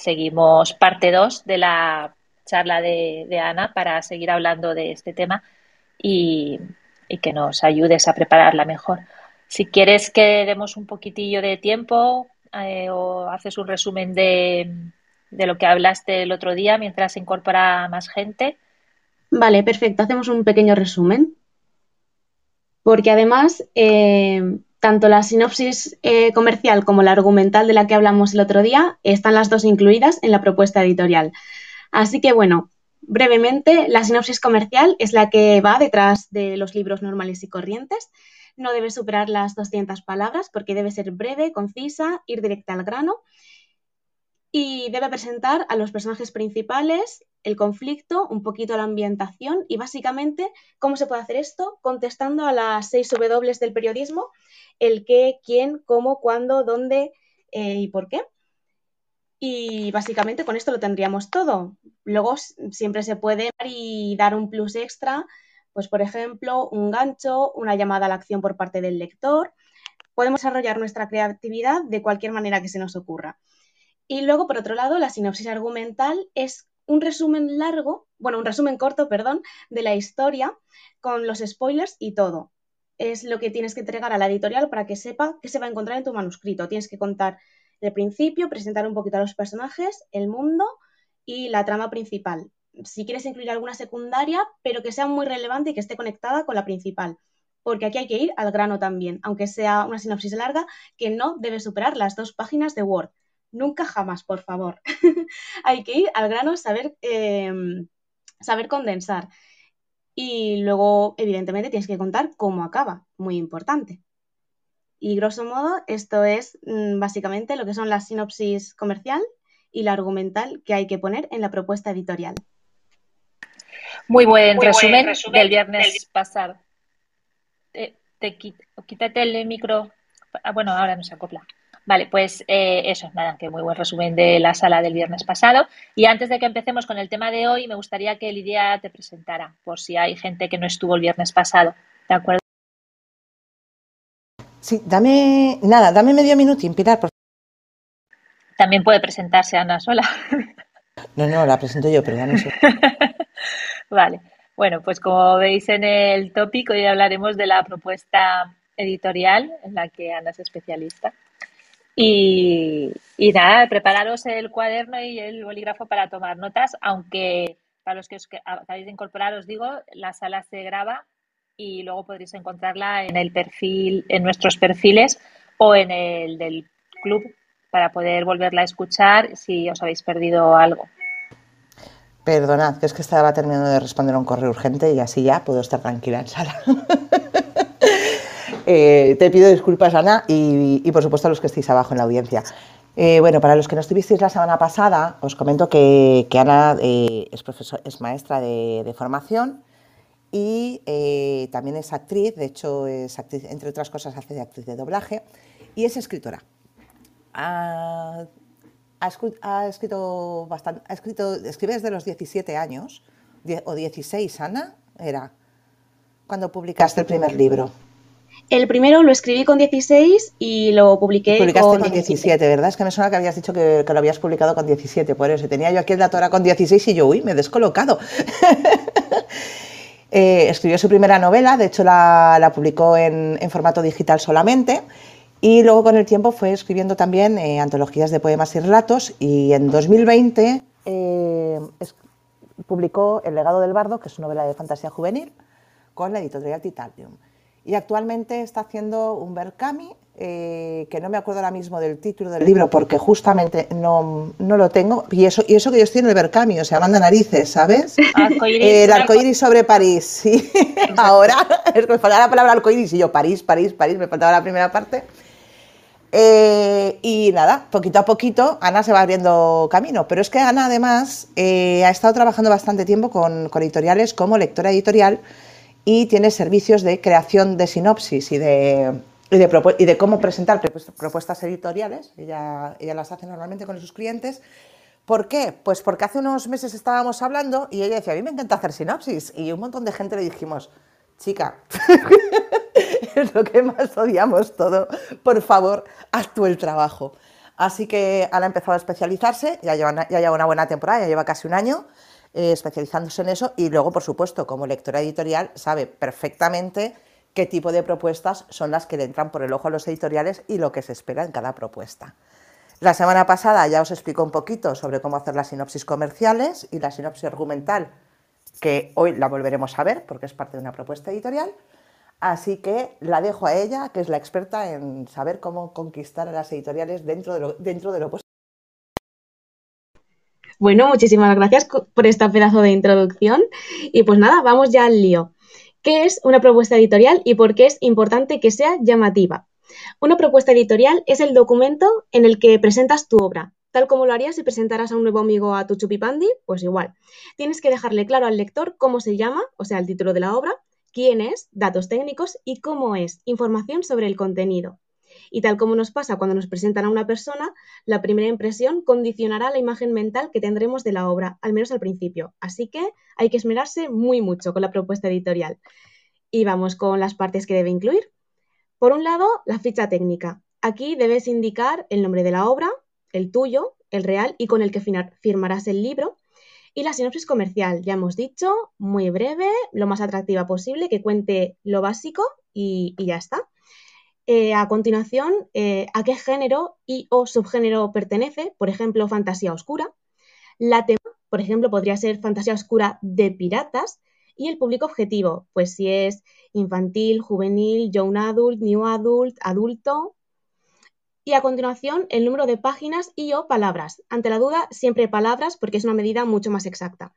seguimos parte 2 de la charla de, Ana para seguir hablando de este tema y, que nos ayudes a prepararla mejor. Si quieres que demos un poquitillo de tiempo eh, o haces un resumen de, de lo que hablaste el otro día mientras se incorpora más gente. Vale, perfecto. Hacemos un pequeño resumen. Porque además, eh, tanto la sinopsis eh, comercial como la argumental de la que hablamos el otro día están las dos incluidas en la propuesta editorial. Así que, bueno, brevemente, la sinopsis comercial es la que va detrás de los libros normales y corrientes. No debe superar las 200 palabras porque debe ser breve, concisa, ir directa al grano y debe presentar a los personajes principales, el conflicto, un poquito la ambientación y básicamente cómo se puede hacer esto contestando a las seis W del periodismo, el qué, quién, cómo, cuándo, dónde eh, y por qué. Y básicamente con esto lo tendríamos todo. Luego siempre se puede y dar un plus extra, pues por ejemplo, un gancho, una llamada a la acción por parte del lector. Podemos desarrollar nuestra creatividad de cualquier manera que se nos ocurra. Y luego, por otro lado, la sinopsis argumental es un resumen largo, bueno, un resumen corto, perdón, de la historia con los spoilers y todo. Es lo que tienes que entregar a la editorial para que sepa qué se va a encontrar en tu manuscrito. Tienes que contar el principio, presentar un poquito a los personajes, el mundo y la trama principal. Si quieres incluir alguna secundaria, pero que sea muy relevante y que esté conectada con la principal. Porque aquí hay que ir al grano también, aunque sea una sinopsis larga que no debe superar las dos páginas de Word nunca jamás, por favor. Hay que ir al grano, saber, em, saber condensar. Y luego, evidentemente, tienes que contar cómo acaba, muy importante. Y grosso modo, esto es mm, básicamente lo que son la sinopsis comercial y la argumental que hay que poner en la propuesta editorial. Muy buen, resumen, del viernes pasado. quítate el micro. Ah, bueno, ahora no se acopla. Vale, pues eh, eso, nada, que muy buen resumen de la sala del viernes pasado. Y antes de que empecemos con el tema de hoy, me gustaría que Lidia te presentara, por si hay gente que no estuvo el viernes pasado. ¿De acuerdo? Sí, dame, nada, dame medio minuto, Pilar, por También puede presentarse Ana sola. No, no, la presento yo, pero dame eso. vale, bueno, pues como veis en el tópico, hoy hablaremos de la propuesta editorial en la que Ana es especialista. Y, nada, prepararos el cuaderno y el bolígrafo para tomar notas, aunque para los que os acabáis de incorporar os digo, la sala se graba y luego podréis encontrarla en el perfil, en nuestros perfiles o en el del club para poder volverla a escuchar si os habéis perdido algo. Perdonad, que es que estaba terminando de responder a un correo urgente y así ya puedo estar tranquila en sala. Eh, te pido disculpas, Ana, y, por supuesto a los que estéis abajo en la audiencia. Eh, bueno, para los que no estuvisteis la semana pasada, os comento que, Ana eh, es, maestra de, formación y también es actriz, de hecho, es actriz, entre otras cosas, hace de actriz de doblaje y es escritora. Ha, escrito bastante, ha escribe desde los 17 años, o 16, Ana, era, cuando publicaste el primer libro. El primero lo escribí con 16 y lo publiqué Publicaste con, 17, ¿verdad? Es que me suena que habías dicho que, lo habías publicado con 17, por eso. Tenía yo aquí el dato ahora con 16 y yo, uy, me he descolocado. Eh, escribió su primera novela, de hecho la, publicó en, formato digital solamente. Y luego con el tiempo fue escribiendo también eh, antologías de poemas y relatos y en 2020 eh, publicó El legado del bardo, que es una novela de fantasía juvenil, con la editorial Titanium y actualmente está haciendo un Berkami, eh, que no me acuerdo ahora mismo del título del libro porque justamente no, no lo tengo, y eso, y eso que yo estoy en el Berkami, o sea, manda narices, ¿sabes? el arcoíris sobre París, sí. ahora, es que me faltaba la palabra arcoíris y yo, París, París, París, me faltaba la primera parte. Eh, y nada, poquito a poquito Ana se va abriendo camino, pero es que Ana además eh, ha estado trabajando bastante tiempo con, con editoriales como lectora editorial, y tiene servicios de creación de sinopsis y de, y de, y de cómo presentar propuestas editoriales. Ella, ella las hace normalmente con sus clientes. ¿Por qué? Pues porque hace unos meses estábamos hablando y ella decía, a mí me encanta hacer sinopsis. Y un montón de gente le dijimos, chica, es lo que más odiamos todo. Por favor, haz tú el trabajo. Así que Ana ha empezado a especializarse, ya lleva, ya lleva una buena temporada, ya lleva casi un año eh, especializándose en eso y luego, por supuesto, como lectora editorial, sabe perfectamente qué tipo de propuestas son las que le entran por el ojo a los editoriales y lo que se espera en cada propuesta. La semana pasada ya os explico un poquito sobre cómo hacer las sinopsis comerciales y la sinopsis argumental, que hoy la volveremos a ver porque es parte de una propuesta editorial. Así que la dejo a ella, que es la experta en saber cómo conquistar a las editoriales dentro de lo, dentro de. Bueno, muchísimas gracias por este pedazo de introducción. Y pues nada, vamos ya al lío. ¿Qué es una propuesta editorial y por qué es importante que sea llamativa? Una propuesta editorial es el documento en el que presentas tu obra, tal como lo harías si presentaras a un nuevo amigo a tu chupipandi, pues igual. Tienes que dejarle claro al lector cómo se llama, o sea, el título de la obra, quién es, datos técnicos y cómo es, información sobre el contenido. Y tal como nos pasa cuando nos presentan a una persona, la primera impresión condicionará la imagen mental que tendremos de la obra, al menos al principio. Así que hay que esmerarse muy mucho con la propuesta editorial. Y vamos con las partes que debe incluir. Por un lado, la ficha técnica. Aquí debes indicar el nombre de la obra, el tuyo, el real y con el que firmarás el libro. Y la sinopsis comercial, ya hemos dicho, muy breve, lo más atractiva posible, que cuente lo básico y ya está. Eh, a continuación, eh, a qué género y o subgénero pertenece, por ejemplo, fantasía oscura. La tema, por ejemplo, podría ser fantasía oscura de piratas. Y el público objetivo, pues si es infantil, juvenil, young adult, new adult, adulto. Y a continuación, el número de páginas y o palabras. Ante la duda, siempre palabras porque es una medida mucho más exacta.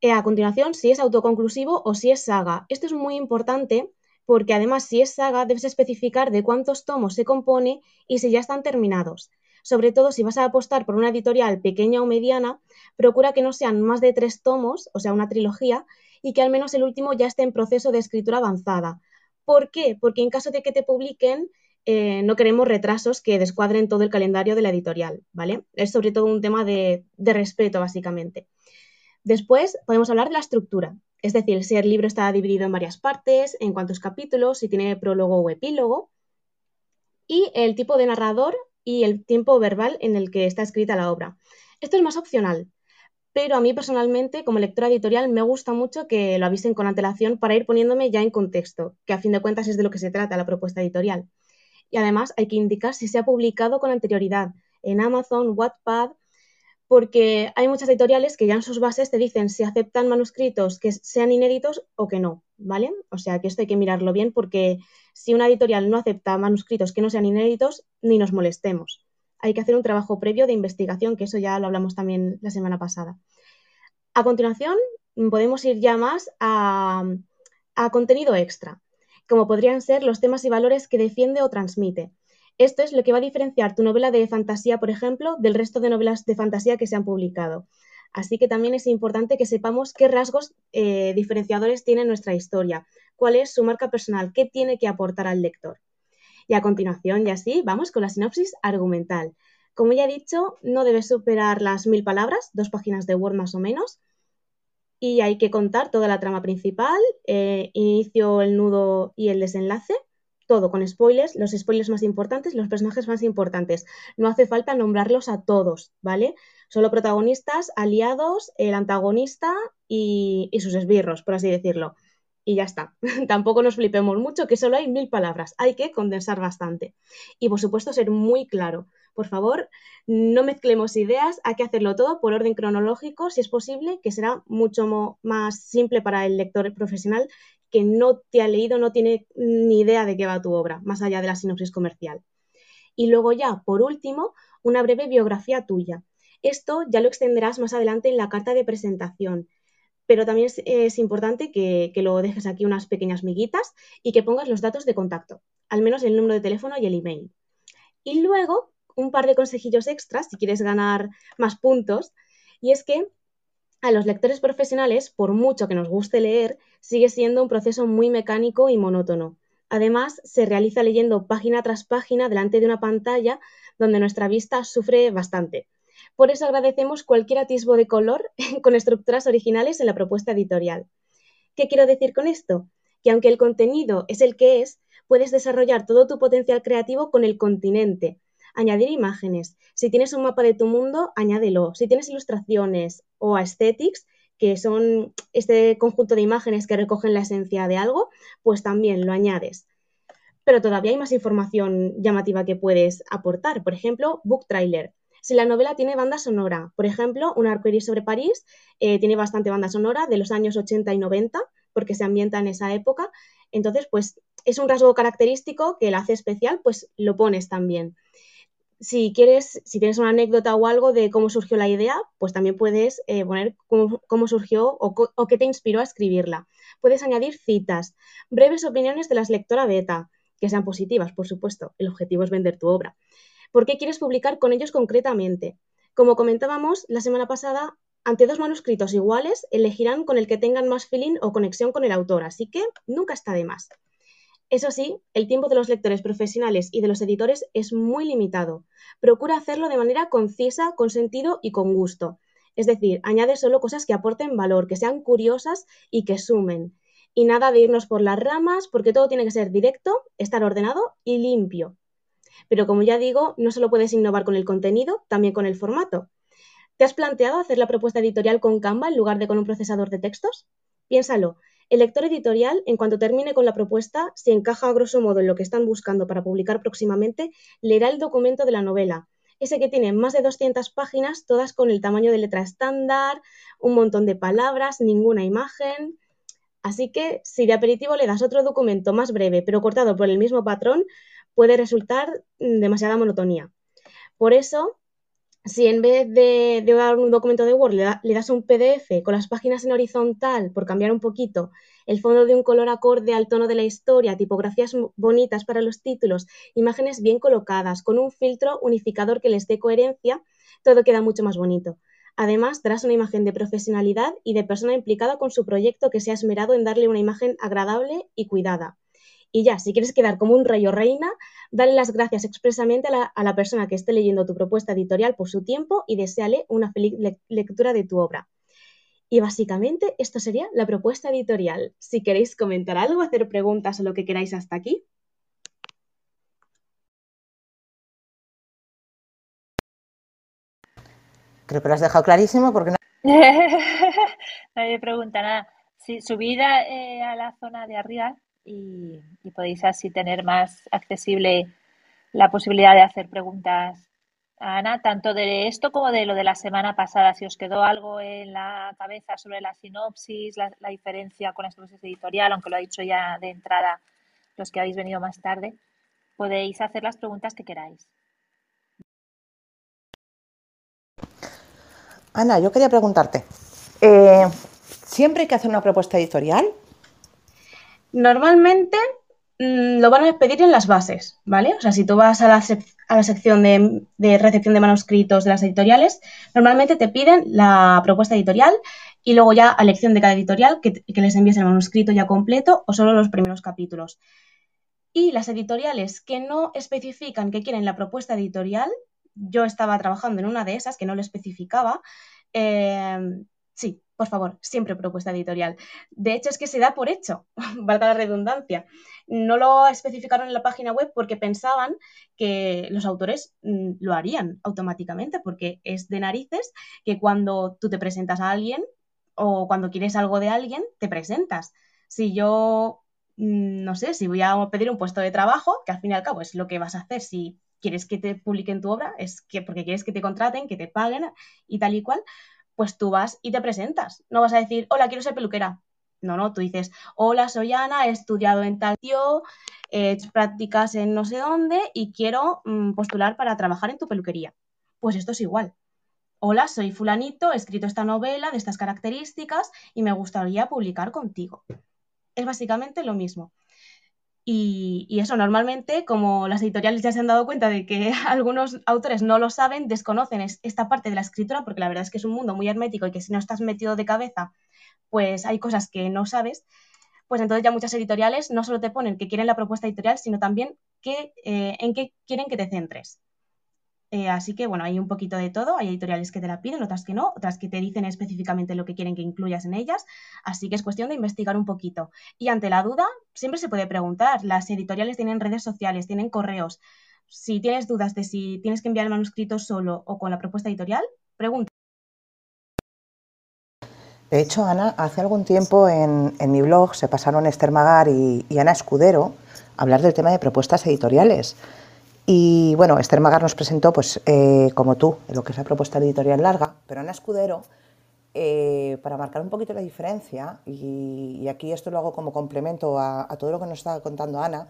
Eh, a continuación, si es autoconclusivo o si es saga. Esto es muy importante porque además si es saga debes especificar de cuántos tomos se compone y si ya están terminados. Sobre todo si vas a apostar por una editorial pequeña o mediana, procura que no sean más de tres tomos, o sea, una trilogía, y que al menos el último ya esté en proceso de escritura avanzada. ¿Por qué? Porque en caso de que te publiquen, eh, no queremos retrasos que descuadren todo el calendario de la editorial, ¿vale? Es sobre todo un tema de respeto, básicamente. Después podemos hablar de la estructura. Es decir, si el libro está dividido en varias partes, en cuántos capítulos, si tiene prólogo o epílogo, y el tipo de narrador y el tiempo verbal en el que está escrita la obra. Esto es más opcional, pero a mí personalmente, como lectora editorial, me gusta mucho que lo avisen con antelación para ir poniéndome ya en contexto, que a fin de cuentas es de lo que se trata la propuesta editorial. Y además hay que indicar si se ha publicado con anterioridad en Amazon, Wattpad porque hay muchas editoriales que ya en sus bases te dicen si aceptan manuscritos que sean inéditos o que no, ¿vale? O sea que esto hay que mirarlo bien porque si una editorial no acepta manuscritos que no sean inéditos, ni nos molestemos. Hay que hacer un trabajo previo de investigación, que eso ya lo hablamos también la semana pasada. A continuación, podemos ir ya más a, a contenido extra, como podrían ser los temas y valores que defiende o transmite. Esto es lo que va a diferenciar tu novela de fantasía, por ejemplo, del resto de novelas de fantasía que se han publicado. Así que también es importante que sepamos qué rasgos eh, diferenciadores tiene nuestra historia, cuál es su marca personal, qué tiene que aportar al lector. Y a continuación, y así, vamos con la sinopsis argumental. Como ya he dicho, no debe superar las mil palabras, dos páginas de Word más o menos, y hay que contar toda la trama principal, eh, inicio, el nudo y el desenlace todo con spoilers, los spoilers más importantes, los personajes más importantes. No hace falta nombrarlos a todos, ¿vale? Solo protagonistas, aliados, el antagonista y, sus esbirros, por así decirlo. Y ya está. Tampoco nos flipemos mucho, que solo hay mil palabras. Hay que condensar bastante. Y por supuesto, ser muy claro. Por favor, no mezclemos ideas, hay que hacerlo todo por orden cronológico, si es posible, que será mucho más simple para el lector profesional que no te ha leído, no tiene ni idea de qué va tu obra, más allá de la sinopsis comercial. Y luego ya, por último, una breve biografía tuya. Esto ya lo extenderás más adelante en la carta de presentación, pero también es, importante que, lo dejes aquí unas pequeñas miguitas y que pongas los datos de contacto, al menos el número de teléfono y el email. Y luego, un par de consejillos extras si quieres ganar más puntos, y es que a los lectores profesionales, por mucho que nos guste leer, sigue siendo un proceso muy mecánico y monótono. Además, se realiza leyendo página tras página delante de una pantalla donde nuestra vista sufre bastante. Por eso agradecemos cualquier atisbo de color con estructuras originales en la propuesta editorial. ¿Qué quiero decir con esto? Que aunque el contenido es el que es, puedes desarrollar todo tu potencial creativo con el continente. Añadir imágenes. Si tienes un mapa de tu mundo, añádelo. Si tienes ilustraciones o aesthetics, que son este conjunto de imágenes que recogen la esencia de algo, pues también lo añades. Pero todavía hay más información llamativa que puedes aportar. Por ejemplo, book trailer. Si la novela tiene banda sonora, por ejemplo, Un arcoíris sobre París eh, tiene bastante banda sonora de los años 80 y 90, porque se ambienta en esa época. Entonces, pues es un rasgo característico que la hace especial, pues lo pones también si quieres, si tienes una anécdota o algo de cómo surgió la idea, pues también puedes eh, poner cómo, surgió o, qué te inspiró a escribirla. Puedes añadir citas, breves opiniones de las lectoras beta, que sean positivas, por supuesto. El objetivo es vender tu obra. ¿Por qué quieres publicar con ellos concretamente? Como comentábamos la semana pasada, ante dos manuscritos iguales, elegirán con el que tengan más feeling o conexión con el autor, así que nunca está de más. Eso sí, el tiempo de los lectores profesionales y de los editores es muy limitado. Procura hacerlo de manera concisa, con sentido y con gusto. Es decir, añade solo cosas que aporten valor, que sean curiosas y que sumen. Y nada de irnos por las ramas, porque todo tiene que ser directo, estar ordenado y limpio. Pero como ya digo, no solo puedes innovar con el contenido, también con el formato. ¿Te has planteado hacer la propuesta editorial con Canva en lugar de con un procesador de textos? Piénsalo, el lector editorial, en cuanto termine con la propuesta, si encaja a grosso modo en lo que están buscando para publicar próximamente, leerá el documento de la novela, ese que tiene más de 200 páginas, todas con el tamaño de letra estándar, un montón de palabras, ninguna imagen. Así que si de aperitivo le das otro documento más breve, pero cortado por el mismo patrón, puede resultar demasiada monotonía. Por eso, si en vez de, dar un documento de Word le, das un PDF con las páginas en horizontal, por cambiar un poquito, el fondo de un color acorde al tono de la historia, tipografías bonitas para los títulos, imágenes bien colocadas, con un filtro unificador que les dé coherencia, todo queda mucho más bonito. Además, darás una imagen de profesionalidad y de persona implicada con su proyecto que se ha esmerado en darle una imagen agradable y cuidada. Y ya, si quieres quedar como un rey o reina, dale las gracias expresamente a la, persona que esté leyendo tu propuesta editorial por su tiempo y deseale una feliz lectura de tu obra. Y básicamente esto sería la propuesta editorial. Si queréis comentar algo, hacer preguntas o lo que queráis hasta aquí. Creo que lo has dejado clarísimo porque no... Nadie pregunta nada. Subida eh, a la zona de arriba y, podéis así tener más accesible la posibilidad de hacer preguntas a Ana, tanto de esto como de lo de la semana pasada. Si os quedó algo en la cabeza sobre la sinopsis, la, diferencia con la sinopsis editorial, aunque lo ha dicho ya de entrada los que habéis venido más tarde, podéis hacer las preguntas que queráis. Ana, yo quería preguntarte, eh, ¿siempre hay que hacer una propuesta editorial? Normalmente mm, lo van a pedir en las bases, ¿vale? O sea, si tú vas a la, sección de, recepción de manuscritos de las editoriales, normalmente te piden la propuesta editorial y luego ya a elección de cada editorial que, que les envíes el manuscrito ya completo o solo los primeros capítulos. Y las editoriales que no especifican que quieren la propuesta editorial, yo estaba trabajando en una de esas que no lo especificaba, eh, sí, por favor, siempre propuesta editorial. De hecho, es que se da por hecho, valga la redundancia. No lo especificaron en la página web porque pensaban que los autores mm, lo harían automáticamente, porque es de narices que cuando tú te presentas a alguien o cuando quieres algo de alguien, te presentas. Si yo, mm, no sé, si voy a pedir un puesto de trabajo, que al fin y al cabo es lo que vas a hacer si quieres que te publiquen tu obra, es que porque quieres que te contraten, que te paguen y tal y cual, pues tú vas y te presentas. No vas a decir, hola, quiero ser peluquera. No, no, tú dices, hola, soy Ana, he estudiado en tal tío, he hecho en no sé dónde y quiero mm, postular para trabajar en tu peluquería. Pues esto es igual. Hola, soy fulanito, he escrito esta novela de estas características y me gustaría publicar contigo. Es básicamente lo mismo. Y, eso, normalmente, como las editoriales ya se han dado cuenta de que algunos autores no lo saben, desconocen esta parte de la escritura, porque la verdad es que es un mundo muy hermético y que si no estás metido de cabeza, pues hay cosas que no sabes, pues entonces ya muchas editoriales no solo te ponen que quieren la propuesta editorial, sino también eh, en qué quieren que te centres. Eh, así que bueno, hay un poquito de todo. Hay editoriales que te la piden, otras que no, otras que te dicen específicamente lo que quieren que incluyas en ellas. Así que es cuestión de investigar un poquito. Y ante la duda, siempre se puede preguntar. Las editoriales tienen redes sociales, tienen correos. si tienes dudas de si tienes que enviar el manuscrito solo o con la propuesta editorial, pregunta. De hecho, Ana, hace algún tiempo en, mi blog se pasaron Esther Magar y, Ana Escudero a hablar del tema de propuestas editoriales. Y bueno, Esther Magar nos presentó, pues, eh, como tú, lo que es la propuesta editorial larga, pero Ana Escudero, eh, para marcar un poquito la diferencia, y, aquí esto lo hago como complemento a, todo lo que nos estaba contando Ana,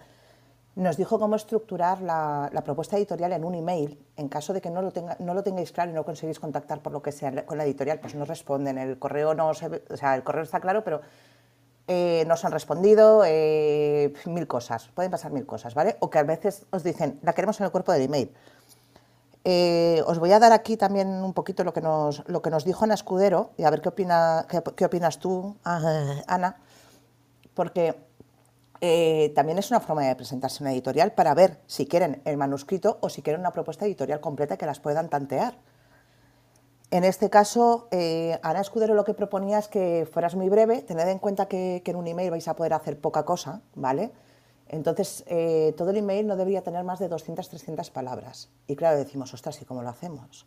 nos dijo cómo estructurar la, propuesta editorial en un email. En caso de que no lo, tengáis claro y no conseguís contactar por lo que sea con la editorial, pues no responden. El correo no o sea, el correo está claro, pero eh, no os han respondido, eh, mil cosas. Pueden pasar mil cosas, ¿vale? O que a veces os dicen, la queremos en el cuerpo del email. Eh, os voy a dar aquí también un poquito lo que nos, lo que nos dijo Ana Escudero y a ver qué, opina, qué opinas tú, Ana, porque también es una forma de presentarse una editorial para ver si quieren el manuscrito o si quieren una propuesta editorial completa que las puedan tantear. En este caso, eh, Ana Escudero lo que proponía es que fueras muy breve, tened en cuenta que, en un email vais a poder hacer poca cosa, ¿vale? Entonces, eh, todo el email no debería tener más de 200, 300 palabras. Y claro, decimos, ostras, ¿y cómo lo hacemos?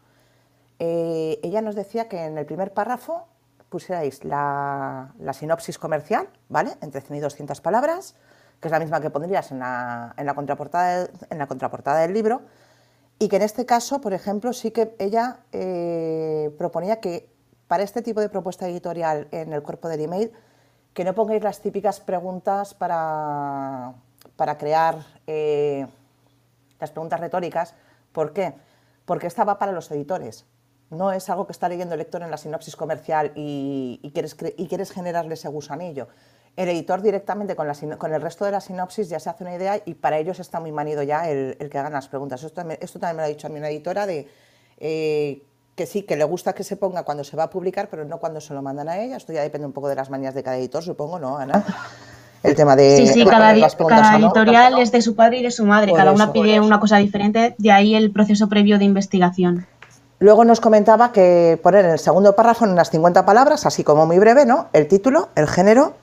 ella nos decía que en el primer párrafo pusierais la, sinopsis comercial, ¿vale? Entre 100 y 200 palabras, que es la misma que pondrías en la contraportada del libro, y que en este caso, por ejemplo, sí que ella eh, proponía que para este tipo de propuesta editorial en el cuerpo del email, que no pongáis las típicas preguntas para, para crear eh, las preguntas retóricas. ¿Por qué? Porque esta va para los editores no es algo que está leyendo el lector en la sinopsis comercial y, quieres, y quieres generarle ese gusanillo. El editor directamente con, con, el resto de la sinopsis ya se hace una idea y para ellos está muy manido ya el, que hagan las preguntas. Esto también, esto también me lo ha dicho a mí una editora de eh, que sí, que le gusta que se ponga cuando se va a publicar, pero no cuando se lo mandan a ella. Esto ya depende un poco de las manías de cada editor, supongo, ¿no, Ana? El tema de... Sí, sí, cada, editorial es de su padre y de su madre. cada una pide una cosa diferente, de ahí el proceso previo de investigación. Luego nos comentaba que poner en el segundo párrafo, en unas 50 palabras, así como muy breve, ¿no? El título, el género,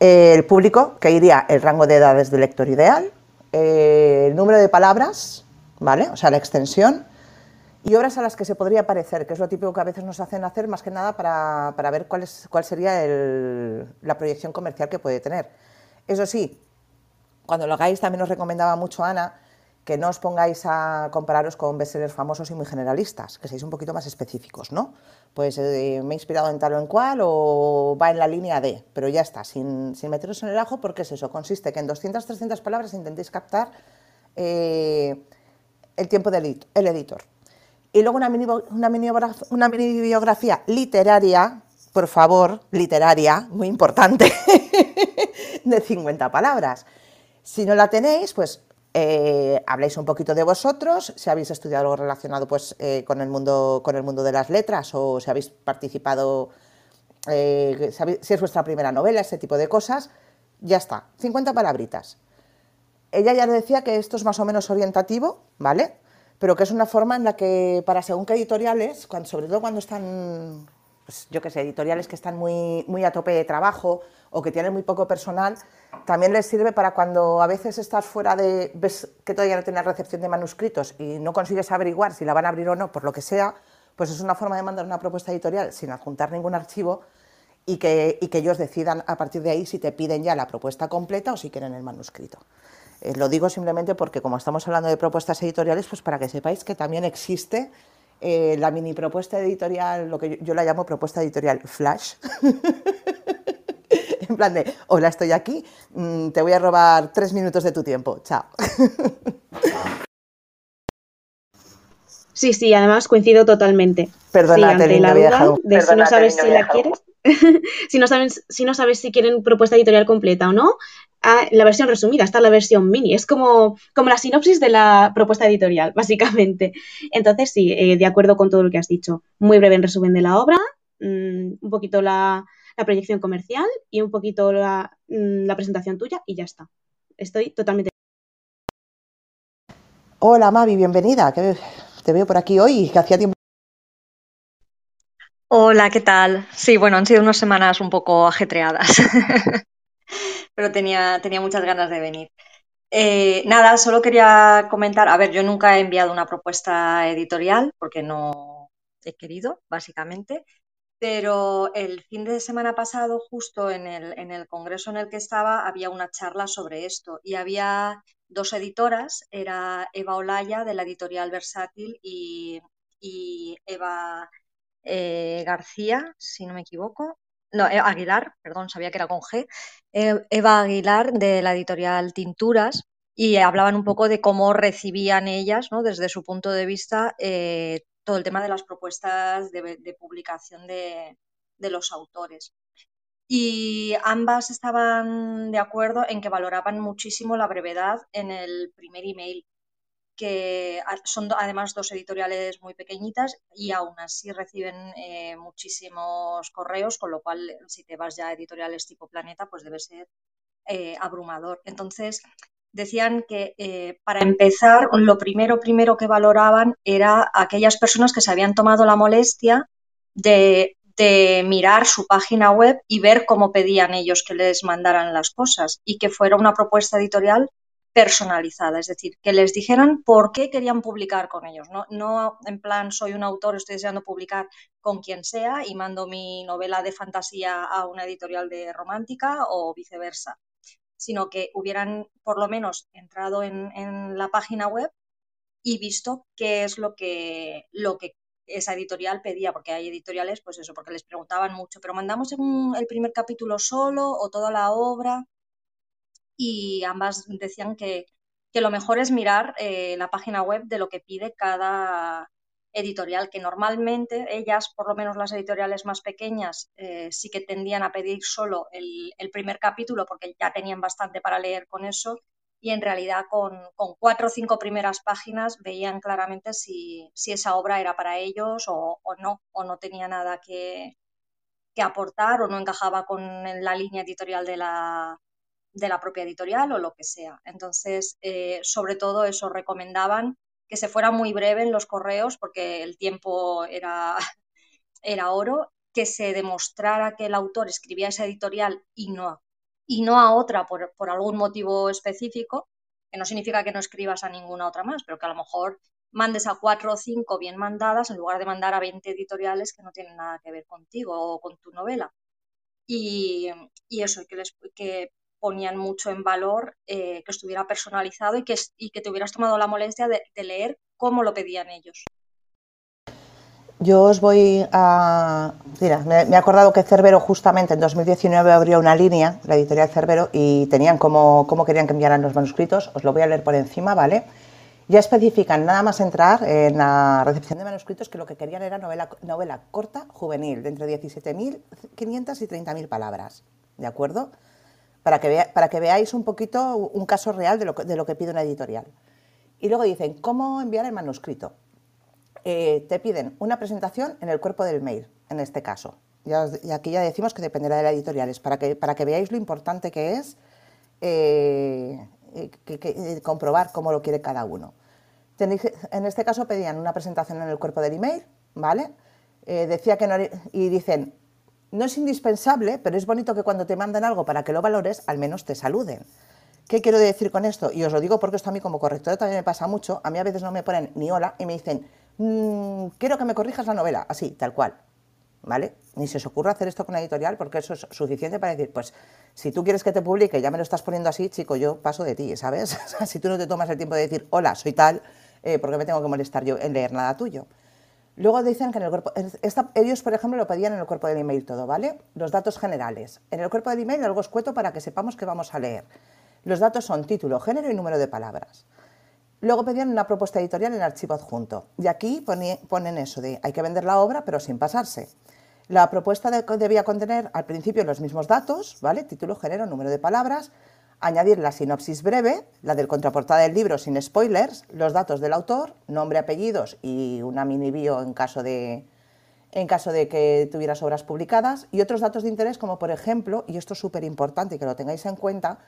el público, que iría el rango de edades del lector ideal, el número de palabras, ¿vale? O sea, la extensión, y obras a las que se podría parecer, que es lo típico que a veces nos hacen hacer, más que nada para, ver cuál, es, cuál sería la proyección comercial que puede tener. Eso sí, cuando lo hagáis también os recomendaba mucho Ana que no os pongáis a compararos con bestsellers famosos y muy generalistas, que seáis un poquito más específicos, ¿no? Pues eh, me he inspirado en tal o en cual o va en la línea de, pero ya está, sin, meteros en el ajo, porque es eso, consiste que en 200, 300 palabras intentéis captar eh, el tiempo del el editor. Y luego una mini, una, una mini biografía literaria, por favor, literaria, muy importante, de 50 palabras. Si no la tenéis, pues eh, habláis un poquito de vosotros, si habéis estudiado algo relacionado pues, eh, con, el mundo, con el mundo de las letras o si habéis participado, eh, si, es vuestra primera novela, ese tipo de cosas, ya está, 50 palabritas. Ella ya decía que esto es más o menos orientativo, ¿vale? Pero que es una forma en la que para según qué editoriales, sobre todo cuando están, pues, yo qué sé, editoriales que están muy, muy a tope de trabajo o que tienen muy poco personal, también les sirve para cuando a veces estás fuera de, ves que todavía no tienes recepción de manuscritos y no consigues averiguar si la van a abrir o no, por lo que sea, pues es una forma de mandar una propuesta editorial sin adjuntar ningún archivo y que, que ellos decidan a partir de ahí si te piden ya la propuesta completa o si quieren el manuscrito. Eh, lo digo simplemente porque como estamos hablando de propuestas editoriales, pues para que sepáis que también existe eh, la mini propuesta editorial, lo que yo la llamo propuesta editorial flash. en plan de, hola, estoy aquí, mm, te voy a robar tres minutos de tu tiempo, chao. Sí, sí, además coincido totalmente. Perdona, sí, la duda de si no sabes si la quieres, si, no sabes, si sabes si quieren propuesta editorial completa o no, la versión resumida, está la versión mini. Es como, como la sinopsis de la propuesta editorial, básicamente. Entonces, sí, eh, de acuerdo con todo lo que has dicho. Muy breve en resumen de la obra, mm, un poquito la, la proyección comercial y un poquito mm, la, presentación tuya y ya está. Estoy totalmente. Hola Mavi, bienvenida. te veo por aquí hoy, que hacía tiempo. Hola, ¿qué tal? Sí, bueno, han sido unas semanas un poco ajetreadas, pero tenía, muchas ganas de venir. Eh, nada, solo quería comentar, a ver, yo nunca he enviado una propuesta editorial porque no he querido, básicamente, pero el fin de semana pasado, justo en el, en el congreso en el que estaba, había una charla sobre esto y había dos editoras, era Eva Olaya de la editorial Versátil y, Eva eh, García, si no me equivoco, no, eh, Aguilar, perdón, sabía que era con G, eh, Eva Aguilar de la editorial Tinturas y hablaban un poco de cómo recibían ellas, ¿no? desde su punto de vista, todo el tema de las propuestas de, publicación de, los autores. Y ambas estaban de acuerdo en que valoraban muchísimo la brevedad en el primer email, que son además dos editoriales muy pequeñitas y aún así reciben eh, muchísimos correos, con lo cual si te vas ya a editoriales tipo Planeta, pues debe ser eh, abrumador. Entonces, decían que eh, para empezar, lo primero, primero que valoraban era aquellas personas que se habían tomado la molestia de, mirar su página web y ver cómo pedían ellos que les mandaran las cosas y que fuera una propuesta editorial personalizada, es decir, que les dijeran por qué querían publicar con ellos, no, no en plan soy un autor, estoy deseando publicar con quien sea y mando mi novela de fantasía a una editorial de romántica o viceversa sino que hubieran por lo menos entrado en, la página web y visto qué es lo que, lo que esa editorial pedía, porque hay editoriales, pues eso, porque les preguntaban mucho, pero mandamos el primer capítulo solo o toda la obra y ambas decían que, lo mejor es mirar eh, la página web de lo que pide cada, editorial, que normalmente ellas, por lo menos las editoriales más pequeñas, eh, sí que tendían a pedir solo el, primer capítulo porque ya tenían bastante para leer con eso y en realidad con, cuatro o cinco primeras páginas veían claramente si, esa obra era para ellos o, no, o no tenía nada que, aportar o no encajaba con la línea editorial de la, de la propia editorial o lo que sea. Entonces, eh, sobre todo eso, recomendaban que se fuera muy breve en los correos porque el tiempo era, era oro, que se demostrara que el autor escribía esa editorial y no, y no a otra por, algún motivo específico, que no significa que no escribas a ninguna otra más, pero que a lo mejor mandes a cuatro o cinco bien mandadas en lugar de mandar a 20 editoriales que no tienen nada que ver contigo o con tu novela. Y, y eso, que, les, que ponían mucho en valor eh, que estuviera personalizado y que, y que te hubieras tomado la molestia de, leer cómo lo pedían ellos. Yo os voy a... Mira, me, he acordado que Cerbero justamente en 2019 abrió una línea, la editorial Cerbero, y tenían cómo, cómo querían que enviaran los manuscritos. Os lo voy a leer por encima, ¿vale? Ya especifican nada más entrar en la recepción de manuscritos que lo que querían era novela, novela corta, juvenil, de entre 17.500 y 30.000 palabras, ¿de acuerdo? Para que, para que veáis un poquito un caso real de lo, de lo, que pide una editorial. Y luego dicen, ¿cómo enviar el manuscrito? Eh, te piden una presentación en el cuerpo del mail, en este caso. y aquí ya decimos que dependerá de la editorial, es para que, para que veáis lo importante que es eh, que, comprobar cómo lo quiere cada uno. en este caso pedían una presentación en el cuerpo del email, ¿vale? Eh, decía que no, y dicen, no es indispensable, pero es bonito que cuando te mandan algo para que lo valores, al menos te saluden. ¿Qué quiero decir con esto? Y os lo digo porque esto a mí como correctora también me pasa mucho. A mí a veces no me ponen ni hola y me dicen, mm, quiero que me corrijas la novela, así, tal cual. ¿Vale? Ni se os ocurra hacer esto con una editorial porque eso es suficiente para decir, pues si tú quieres que te publique, ya me lo estás poniendo así, chico, yo paso de ti, ¿sabes? si tú no te tomas el tiempo de decir, hola, soy tal, eh, ¿por qué me tengo que molestar yo en leer nada tuyo? Luego dicen que en el cuerpo, ellos por ejemplo lo pedían en el cuerpo del email todo, ¿vale? Los datos generales. En el cuerpo del email algo escueto para que sepamos que vamos a leer. Los datos son título, género y número de palabras. Luego pedían una propuesta editorial en archivo adjunto. Y aquí ponen eso de hay que vender la obra pero sin pasarse. La propuesta debía contener al principio los mismos datos, ¿vale? Título, género, número de palabras, añadir la sinopsis breve, la del contraportada del libro sin spoilers, los datos del autor, nombre, apellidos y una mini bio en caso de, en caso de que tuvieras obras publicadas y otros datos de interés como por ejemplo, y esto es súper importante que lo tengáis en cuenta,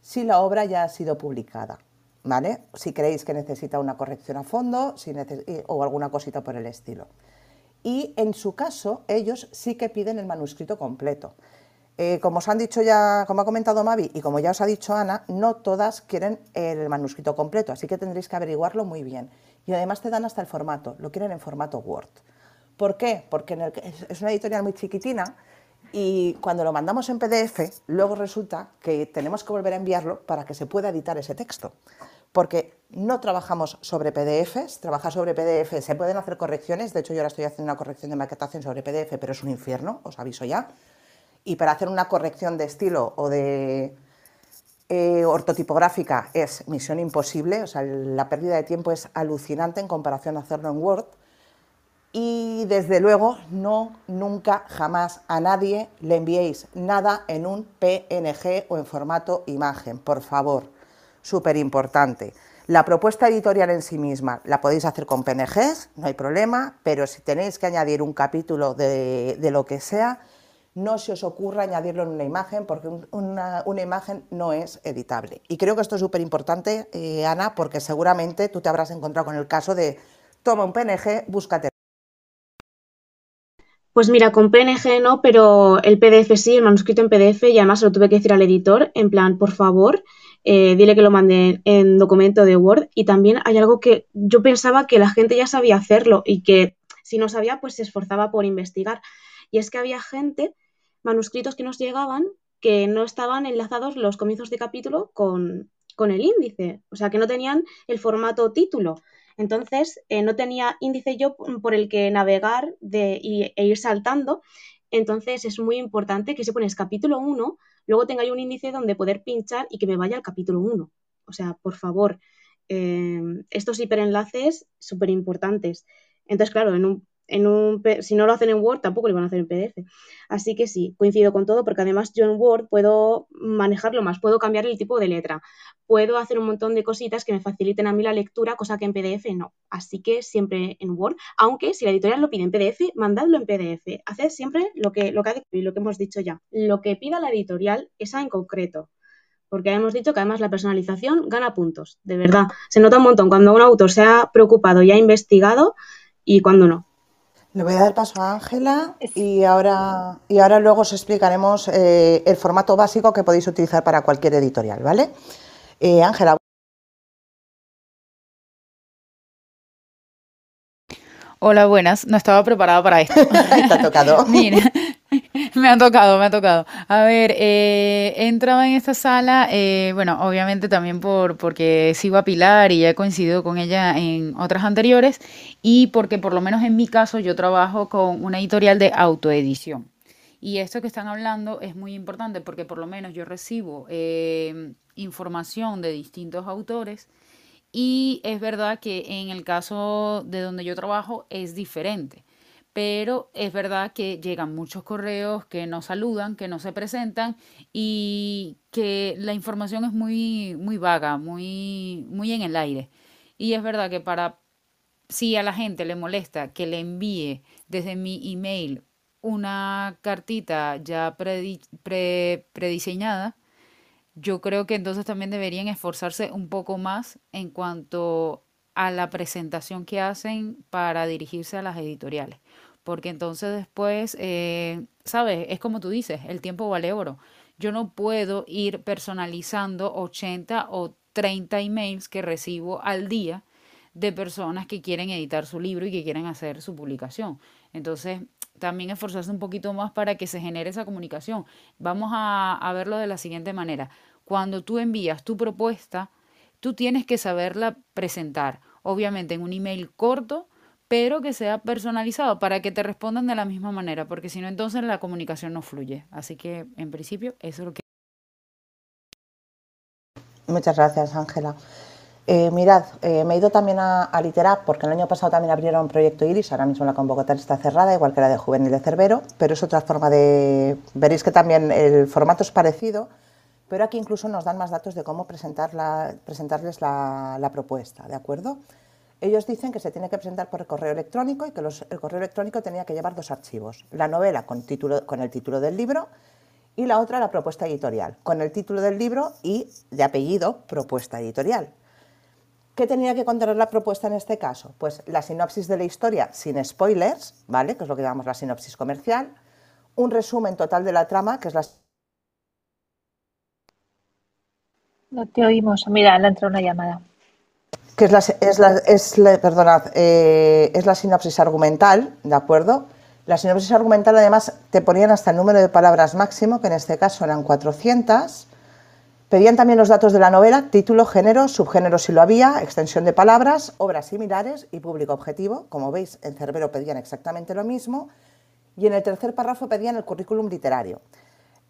si la obra ya ha sido publicada, ¿vale? Si creéis que necesita una corrección a fondo si o alguna cosita por el estilo. Y en su caso, ellos sí que piden el manuscrito completo. Eh, como os han dicho ya, como ha comentado Mavi y como ya os ha dicho Ana, no todas quieren el manuscrito completo, así que tendréis que averiguarlo muy bien. Y además te dan hasta el formato, lo quieren en formato Word. ¿Por qué? Porque es una editorial muy chiquitina y cuando lo mandamos en PDF, luego resulta que tenemos que volver a enviarlo para que se pueda editar ese texto. Porque no trabajamos sobre PDFs, trabajar sobre PDF, se pueden hacer correcciones, de hecho yo ahora estoy haciendo una corrección de maquetación sobre PDF, pero es un infierno, os aviso ya y para hacer una corrección de estilo o de eh, ortotipográfica es misión imposible, o sea, la pérdida de tiempo es alucinante en comparación a hacerlo en Word. Y desde luego, no, nunca, jamás a nadie le enviéis nada en un PNG o en formato imagen, por favor, súper importante. La propuesta editorial en sí misma la podéis hacer con PNGs, no hay problema, pero si tenéis que añadir un capítulo de lo que sea, no se os ocurra añadirlo en una imagen porque una, imagen no es editable. Y creo que esto es súper importante, eh, Ana, porque seguramente tú te habrás encontrado con el caso de toma un PNG, búscate. Pues mira, con PNG no, pero el PDF sí, el manuscrito en PDF, y además se lo tuve que decir al editor, en plan, por favor, eh, dile que lo mande en documento de Word. Y también hay algo que yo pensaba que la gente ya sabía hacerlo y que si no sabía, pues se esforzaba por investigar. Y es que había gente manuscritos que nos llegaban que no estaban enlazados los comienzos de capítulo con, el índice, o sea, que no tenían el formato título. Entonces, eh, no tenía índice yo por el que navegar de, e ir saltando. Entonces, es muy importante que si pones capítulo 1, luego tenga yo un índice donde poder pinchar y que me vaya al capítulo 1. O sea, por favor, eh, estos hiperenlaces súper importantes. Entonces, claro, en un, un, si no lo hacen en Word, tampoco lo van a hacer en PDF. Así que sí, coincido con todo, porque además yo en Word puedo manejarlo más, puedo cambiar el tipo de letra, puedo hacer un montón de cositas que me faciliten a mí la lectura, cosa que en PDF no. Así que siempre en Word, aunque si la editorial lo pide en PDF, mandadlo en PDF. Haced siempre lo que, lo que, lo que hemos dicho ya. Lo que pida la editorial, esa en concreto porque hemos dicho que además la personalización gana puntos, de verdad. Se nota un montón cuando un autor se ha preocupado y ha investigado y cuando no. Le voy a dar paso a Ángela y ahora, y ahora luego os explicaremos eh, el formato básico que podéis utilizar para cualquier editorial, ¿vale? Eh, Ángela. Hola, buenas. No estaba preparada para esto. Te ha tocado. Mira, me ha tocado, me ha tocado. A ver, eh, he entrado en esta sala, eh, bueno, obviamente también por, porque sigo a Pilar y he coincidido con ella en otras anteriores y porque por lo menos en mi caso yo trabajo con una editorial de autoedición. Y esto que están hablando es muy importante porque por lo menos yo recibo eh, información de distintos autores y es verdad que en el caso de donde yo trabajo es diferente pero es verdad que llegan muchos correos que no saludan, que no se presentan y que la información es muy, muy vaga, muy, muy en el aire. Y es verdad que para, si a la gente le molesta que le envíe desde mi email una cartita ya prediseñada, yo creo que entonces también deberían esforzarse un poco más en cuanto a la presentación que hacen para dirigirse a las editoriales porque entonces después, eh, ¿sabes? Es como tú dices, el tiempo vale oro. Yo no puedo ir personalizando 80 o 30 emails que recibo al día de personas que quieren editar su libro y que quieren hacer su publicación. Entonces, también esforzarse un poquito más para que se genere esa comunicación. Vamos a, a verlo de la siguiente manera. Cuando tú envías tu propuesta, tú tienes que saberla presentar. Obviamente en un email corto, pero que sea personalizado para que te respondan de la misma manera, porque si no, entonces la comunicación no fluye. Así que, en principio, eso es lo que... Muchas gracias, Ángela. Eh, mirad, eh, me he ido también a, a, Literap porque el año pasado también abrieron Proyecto Iris, ahora mismo la convocatoria está cerrada, igual que la de Juvenil de Cerbero, pero es otra forma de... Veréis que también el formato es parecido, pero aquí incluso nos dan más datos de cómo presentarles la propuesta, ¿de acuerdo? Ellos dicen que se tiene que presentar por correo electrónico y que el correo electrónico tenía que llevar dos archivos. La novela con, el título del libro y la otra la propuesta editorial, con el título del libro y de apellido propuesta editorial. ¿Qué tenía que contener la propuesta en este caso? Pues la sinopsis de la historia sin spoilers, ¿vale? Que es lo que llamamos la sinopsis comercial, un resumen total de la trama, que es la... No te oímos. Mira, le entra una llamada. Que es la, es la, es eh, es la sinopsis argumental, ¿de acuerdo? La sinopsis argumental además te ponían hasta el número de palabras máximo, que en este caso eran 400. Pedían también los datos de la novela, título, género, subgénero si lo había, extensión de palabras, obras similares y público objetivo. Como veis, en Cerbero pedían exactamente lo mismo. Y en el tercer párrafo pedían el currículum literario.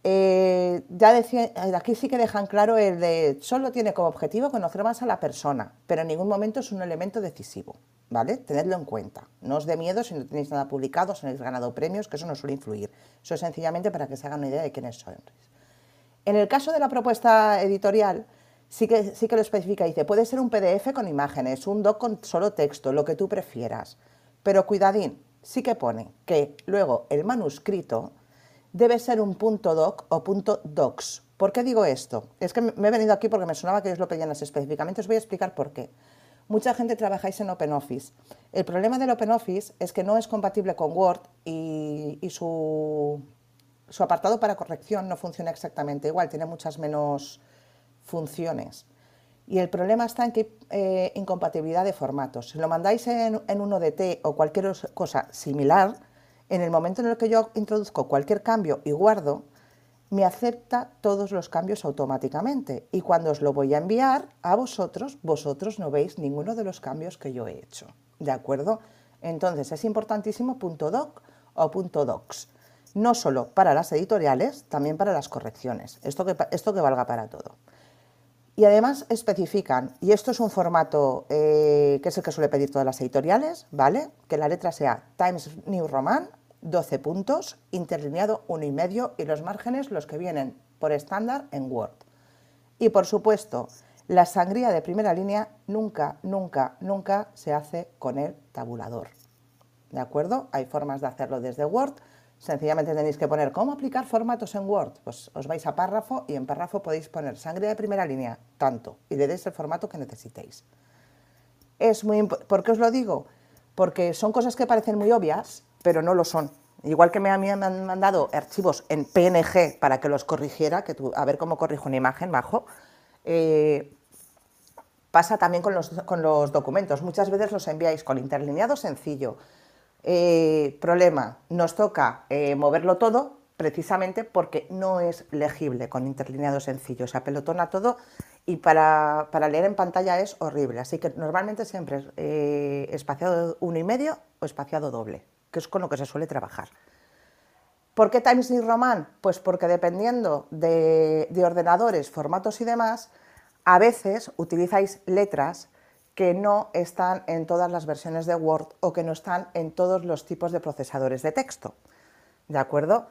Eh, ya decía, aquí sí que dejan claro el de solo tiene como objetivo conocer más a la persona, pero en ningún momento es un elemento decisivo, ¿vale? Tenedlo en cuenta. No os dé miedo si no tenéis nada publicado, si no habéis ganado premios, que eso no suele influir. Eso es sencillamente para que se hagan una idea de quiénes sois. En el caso de la propuesta editorial, sí que, sí que lo especifica, dice, puede ser un PDF con imágenes, un doc con solo texto, lo que tú prefieras, pero cuidadín, sí que pone que luego el manuscrito debe ser un punto doc o punto docs. ¿Por qué digo esto? Es que me he venido aquí porque me sonaba que ellos lo pedían específicamente. Os voy a explicar por qué. Mucha gente trabajáis en OpenOffice. El problema del OpenOffice es que no es compatible con Word y, su, apartado para corrección no funciona exactamente igual, tiene muchas menos funciones. Y el problema está en que eh, incompatibilidad de formatos. Si lo mandáis en, en un ODT o cualquier cosa similar, en el momento en el que yo introduzco cualquier cambio y guardo, me acepta todos los cambios automáticamente. Y cuando os lo voy a enviar a vosotros, vosotros no veis ninguno de los cambios que yo he hecho. ¿De acuerdo? Entonces es importantísimo .doc o .docs. No solo para las editoriales, también para las correcciones. Esto que, esto que valga para todo. Y además especifican, y esto es un formato eh, que es el que suele pedir todas las editoriales, ¿vale? Que la letra sea Times New Roman 12 puntos, interlineado uno y medio y los márgenes los que vienen por estándar en Word. Y por supuesto, la sangría de primera línea nunca, nunca, nunca se hace con el tabulador. ¿De acuerdo? Hay formas de hacerlo desde Word. Sencillamente tenéis que poner cómo aplicar formatos en Word. Pues os vais a párrafo y en párrafo podéis poner sangría de primera línea, tanto, y le deis el formato que necesitéis. Es muy ¿Por qué os lo digo? Porque son cosas que parecen muy obvias, pero no lo son. Igual que me, han mandado archivos en PNG para que los corrigiera, que tú, a ver cómo corrijo una imagen, bajo, eh, pasa también con los, con los, documentos. Muchas veces los enviáis con interlineado sencillo. Eh, problema, nos toca eh, moverlo todo precisamente porque no es legible con interlineado sencillo, se apelotona todo y para, para, leer en pantalla es horrible. Así que normalmente siempre es espaciado uno y medio o espaciado doble que es con lo que se suele trabajar. ¿Por qué Times New Roman? Pues porque dependiendo de, ordenadores, formatos y demás, a veces utilizáis letras que no están en todas las versiones de Word o que no están en todos los tipos de procesadores de texto. ¿De acuerdo?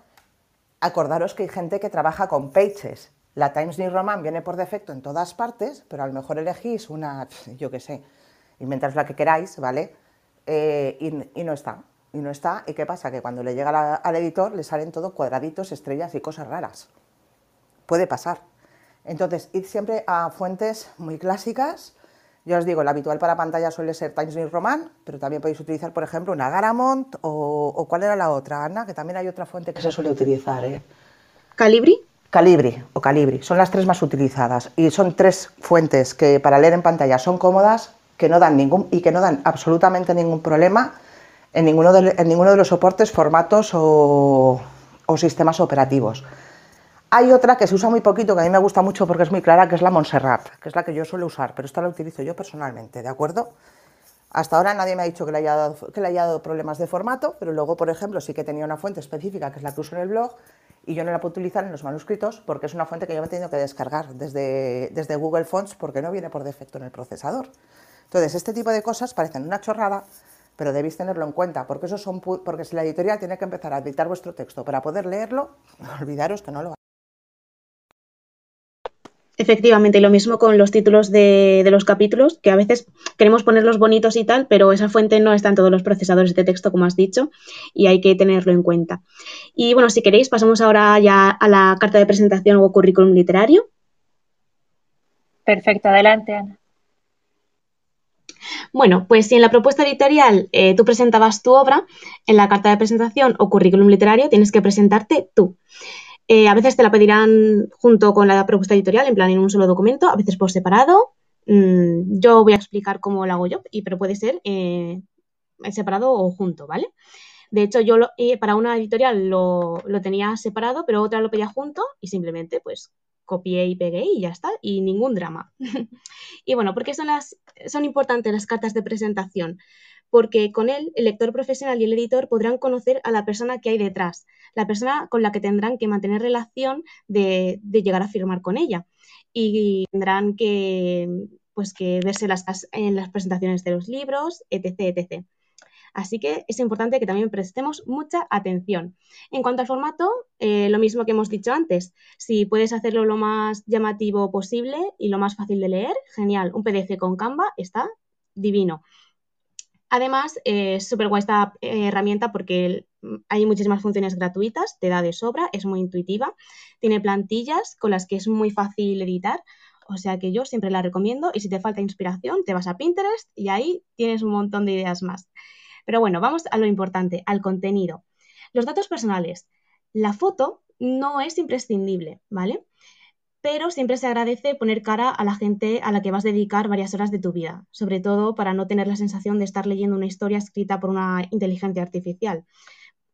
Acordaros que hay gente que trabaja con Pages. La Times New Roman viene por defecto en todas partes, pero a lo mejor elegís una, yo qué sé, inventáis la que queráis, ¿vale? Eh, y no está y no está. ¿Y qué pasa? Que cuando le llega al editor le salen todo cuadraditos, estrellas y cosas raras. Puede pasar. Entonces, id siempre a fuentes muy clásicas. Yo os digo, la habitual para pantalla suele ser Times New Roman, pero también podéis utilizar, por ejemplo, una Garamond o, ¿cuál era la otra, Ana? Que también hay otra fuente que se suele utilizar. ¿eh? ¿Calibri? Calibri o Calibri, son las tres más utilizadas y son tres fuentes que para leer en pantalla son cómodas, que no dan ningún y que no dan absolutamente ningún problema en ninguno de, en ninguno de los soportes, formatos o, sistemas operativos. Hay otra que se usa muy poquito, que a mí me gusta mucho porque es muy clara, que es la Montserrat, que es la que yo suelo usar, pero esta la utilizo yo personalmente, ¿de acuerdo? Hasta ahora nadie me ha dicho que le, haya dado, que le haya dado problemas de formato, pero luego, por ejemplo, sí que tenía una fuente específica, que es la que uso en el blog, y yo no la puedo utilizar en los manuscritos porque es una fuente que yo me he tenido que descargar desde, desde Google Fonts porque no viene por defecto en el procesador. Entonces, este tipo de cosas parecen una chorrada, pero debéis tenerlo en cuenta, porque, eso son, porque si la editorial tiene que empezar a editar vuestro texto para poder leerlo, olvidaros que no lo Efectivamente, y lo mismo con los títulos de, los capítulos, que a veces queremos ponerlos bonitos y tal, pero esa fuente no está en todos los procesadores de texto, como has dicho, y hay que tenerlo en cuenta. Y bueno, si queréis, pasamos ahora ya a la carta de presentación o currículum literario. Perfecto, adelante, Ana. Bueno, pues si en la propuesta editorial eh, tú presentabas tu obra, en la carta de presentación o currículum literario tienes que presentarte tú. Eh, a veces te la pedirán junto con la propuesta editorial, en plan en un solo documento, a veces por separado. Mm, yo voy a explicar cómo lo hago yo, y, pero puede ser eh, separado o junto, ¿vale? De hecho, yo para una editorial lo, lo, tenía separado, pero otra lo pedía junto y simplemente pues copié y pegué y ya está, y ningún drama. y bueno, ¿por qué son, las, son importantes las cartas de presentación? Porque con él el lector profesional y el editor podrán conocer a la persona que hay detrás, la persona con la que tendrán que mantener relación de, de llegar a firmar con ella. Y tendrán que, pues, que verse las, en las presentaciones de los libros, etc. etc. Así que es importante que también prestemos mucha atención. En cuanto al formato, eh, lo mismo que hemos dicho antes. Si puedes hacerlo lo más llamativo posible y lo más fácil de leer, genial. Un PDF con Canva está divino. Además, eh, es súper guay esta eh, herramienta porque hay muchísimas funciones gratuitas, te da de sobra, es muy intuitiva, tiene plantillas con las que es muy fácil editar, o sea que yo siempre la recomiendo y si te falta inspiración, te vas a Pinterest y ahí tienes un montón de ideas más. Pero bueno, vamos a lo importante, al contenido. Los datos personales. La foto no es imprescindible, ¿vale? Pero siempre se agradece poner cara a la gente a la que vas a dedicar varias horas de tu vida, sobre todo para no tener la sensación de estar leyendo una historia escrita por una inteligencia artificial.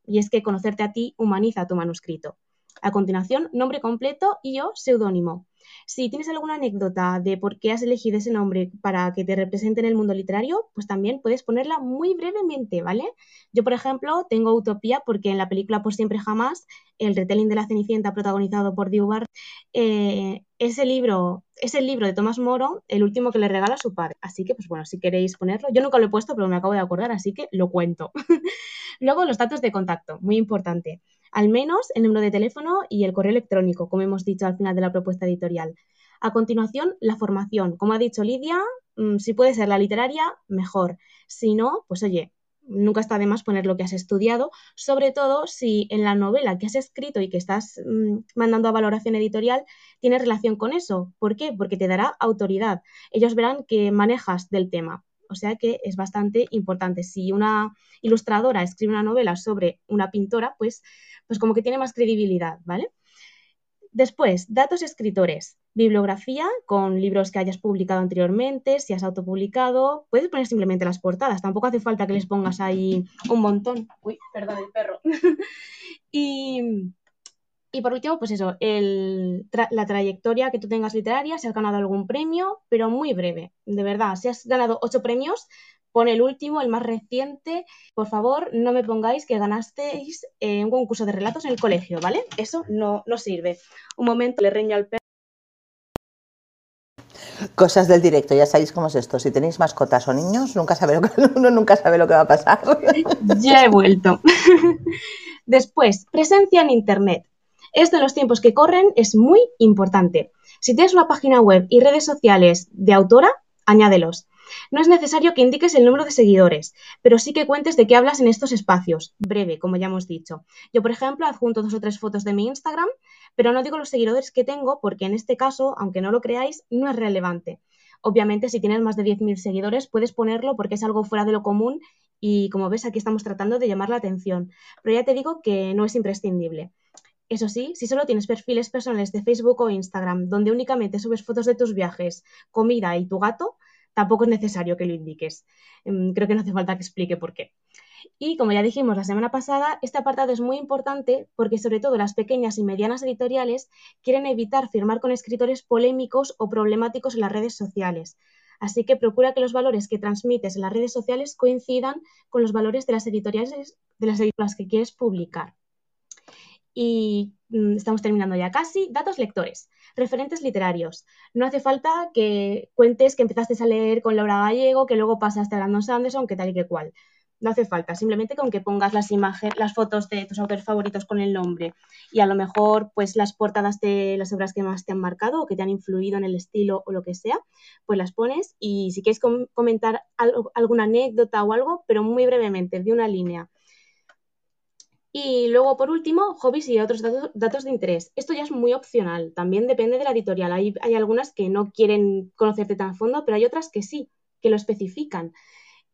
Y es que conocerte a ti humaniza tu manuscrito. A continuación, nombre completo y o seudónimo. Si tienes alguna anécdota de por qué has elegido ese nombre para que te represente en el mundo literario, pues también puedes ponerla muy brevemente, ¿vale? Yo, por ejemplo, tengo Utopía porque en la película Por siempre jamás, el retelling de la Cenicienta protagonizado por Dewar, eh, ese libro es el libro de Thomas Moro, el último que le regala su padre. Así que, pues bueno, si queréis ponerlo, yo nunca lo he puesto, pero me acabo de acordar, así que lo cuento. Luego, los datos de contacto, muy importante al menos el número de teléfono y el correo electrónico, como hemos dicho al final de la propuesta editorial. A continuación, la formación. Como ha dicho Lidia, mm, si puede ser la literaria, mejor. Si no, pues oye, nunca está de más poner lo que has estudiado, sobre todo si en la novela que has escrito y que estás mm, mandando a valoración editorial tiene relación con eso. ¿Por qué? Porque te dará autoridad. Ellos verán que manejas del tema. O sea que es bastante importante. Si una ilustradora escribe una novela sobre una pintora, pues, pues como que tiene más credibilidad, ¿vale? Después, datos escritores. Bibliografía con libros que hayas publicado anteriormente, si has autopublicado. Puedes poner simplemente las portadas, tampoco hace falta que les pongas ahí un montón. Uy, perdón, el perro. y, y por último, pues eso, la trayectoria que tú tengas literaria, si has ganado algún premio, pero muy breve, de verdad. Si has ganado ocho premios, pon el último, el más reciente. Por favor, no me pongáis que ganasteis eh, un concurso de relatos en el colegio, ¿vale? Eso no, no sirve. Un momento, le reño al perro. Cosas del directo, ya sabéis cómo es esto. Si tenéis mascotas o niños, nunca sabe lo que, uno nunca sabe lo que va a pasar. Ya he vuelto. Después, presencia en Internet. Esto en los tiempos que corren es muy importante. Si tienes una página web y redes sociales de autora, añádelos. No es necesario que indiques el número de seguidores, pero sí que cuentes de qué hablas en estos espacios, breve, como ya hemos dicho. Yo, por ejemplo, adjunto dos o tres fotos de mi Instagram, pero no digo los seguidores que tengo porque en este caso, aunque no lo creáis, no es relevante. Obviamente, si tienes más de 10.000 seguidores, puedes ponerlo porque es algo fuera de lo común y, como ves, aquí estamos tratando de llamar la atención. Pero ya te digo que no es imprescindible. Eso sí, si solo tienes perfiles personales de Facebook o Instagram donde únicamente subes fotos de tus viajes, comida y tu gato, tampoco es necesario que lo indiques. Em, creo que no hace falta que explique por qué. Y como ya dijimos la semana pasada, este apartado es muy importante porque sobre todo las pequeñas y medianas editoriales quieren evitar firmar con escritores polémicos o problemáticos en las redes sociales. Así que procura que los valores que transmites en las redes sociales coincidan con los valores de las editoriales de las que quieres publicar. Y mm, estamos terminando ya casi. Datos lectores. Referentes literarios. No hace falta que cuentes que empezaste a leer con Laura Gallego, que luego pasaste a Brandon Sanderson, que tal y que cual. No hace falta, simplemente con que pongas las imágenes, las fotos de tus autores favoritos con el nombre y a lo mejor pues las portadas de las obras que más te han marcado o que te han influido en el estilo o lo que sea, pues las pones y si quieres comentar alguna anécdota o algo, pero muy brevemente, de una línea y luego, por último, hobbies y otros datos, de interés. Esto ya es muy opcional, también depende de la editorial. Hay, algunas que no quieren conocerte tan a fondo, pero hay otras que sí, que lo especifican.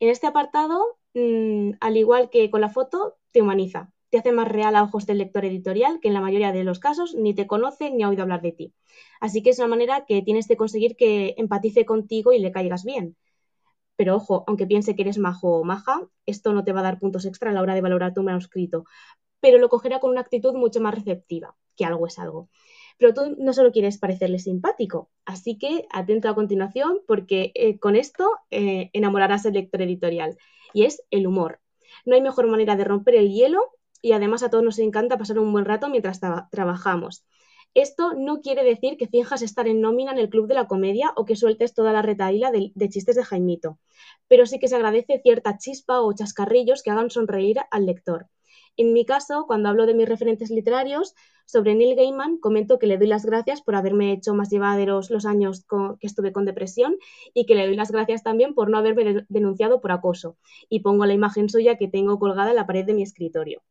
En este apartado, mm, al igual que con la foto, te humaniza. te hace más real a ojos del lector editorial, que en la mayoría de los casos ni te conoce ni ha oído hablar de ti. Así que es una manera que tienes de conseguir que empatice contigo y le caigas bien. Pero ojo, aunque piense que eres majo o maja, esto no te va a dar puntos extra a la hora de valorar tu manuscrito, pero lo cogerá con una actitud mucho más receptiva, que algo es algo. Pero tú no solo quieres parecerle simpático, así que atento a continuación porque eh, con esto eh, enamorarás al lector editorial, y es el humor. No hay mejor manera de romper el hielo y además a todos nos encanta pasar un buen rato mientras trabajamos. Esto no quiere decir que finjas estar en nómina en el club de la comedia o que sueltes toda la retaíla de, de, chistes de Jaimito, pero sí que se agradece cierta chispa o chascarrillos que hagan sonreír al lector. En mi caso, cuando hablo de mis referentes literarios, sobre Neil Gaiman, comento que le doy las gracias por haberme hecho más llevaderos los años que estuve con depresión y que le doy las gracias también por no haberme denunciado por acoso. Y pongo la imagen suya que tengo colgada en la pared de mi escritorio.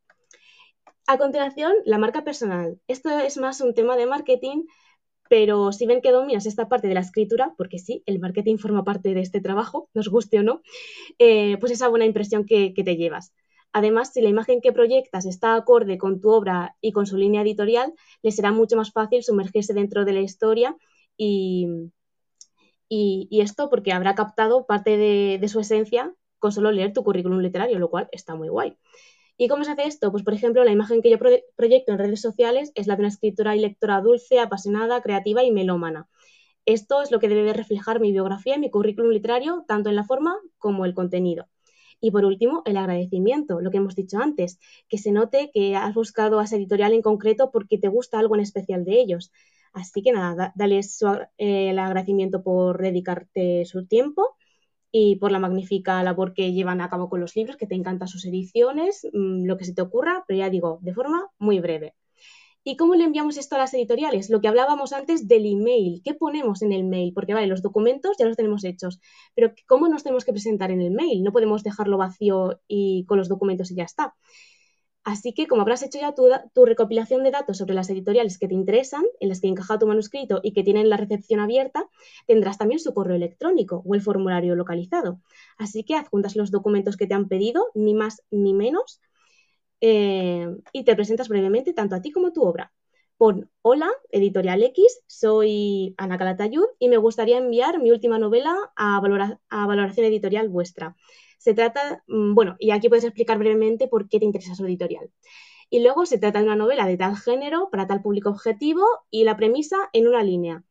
A continuación, la marca personal. Esto es más un tema de marketing, pero si ven que dominas esta parte de la escritura, porque sí, el marketing forma parte de este trabajo, nos guste o no, eh, pues esa buena impresión que te llevas. Además, si la imagen que proyectas está acorde con tu obra y con su línea editorial, le será mucho más fácil sumergirse dentro de la historia y, esto porque habrá captado parte de, su esencia con solo leer tu currículum literario, lo cual está muy guay. ¿Y cómo se hace esto? Pues, por ejemplo, la imagen que yo proyecto en redes sociales es la de una escritora y lectora dulce, apasionada, creativa y melómana. Esto es lo que debe reflejar mi biografía y mi currículum literario, tanto en la forma como el contenido. Y por último, el agradecimiento, lo que hemos dicho antes, que se note que has buscado a esa editorial en concreto porque te gusta algo en especial de ellos. Así que nada, dale eh, el agradecimiento por dedicarte su tiempo y por la magnífica labor que llevan a cabo con los libros, que te encantan sus ediciones, mm, lo que se te ocurra, pero ya digo, de forma muy breve. ¿Y cómo le enviamos esto a las editoriales? Lo que hablábamos antes del email. ¿Qué ponemos en el mail? Porque vale, los documentos ya los tenemos hechos, pero ¿cómo nos tenemos que presentar en el mail? No podemos dejarlo vacío y con los documentos y ya está. Así que como habrás hecho ya tu, tu, recopilación de datos sobre las editoriales que te interesan, en las que encaja tu manuscrito y que tienen la recepción abierta, tendrás también su correo electrónico o el formulario localizado. Así que adjuntas los documentos que te han pedido, ni más ni menos, eh, y te presentas brevemente tanto a ti como a tu obra. Pon Hola, Editorial X, soy Ana Calatayud y me gustaría enviar mi última novela a, a valoración editorial vuestra. Se trata, mm, bueno, y aquí puedes explicar brevemente por qué te interesa su editorial. Y luego se trata de una novela de tal género, para tal público objetivo y la premisa en una línea.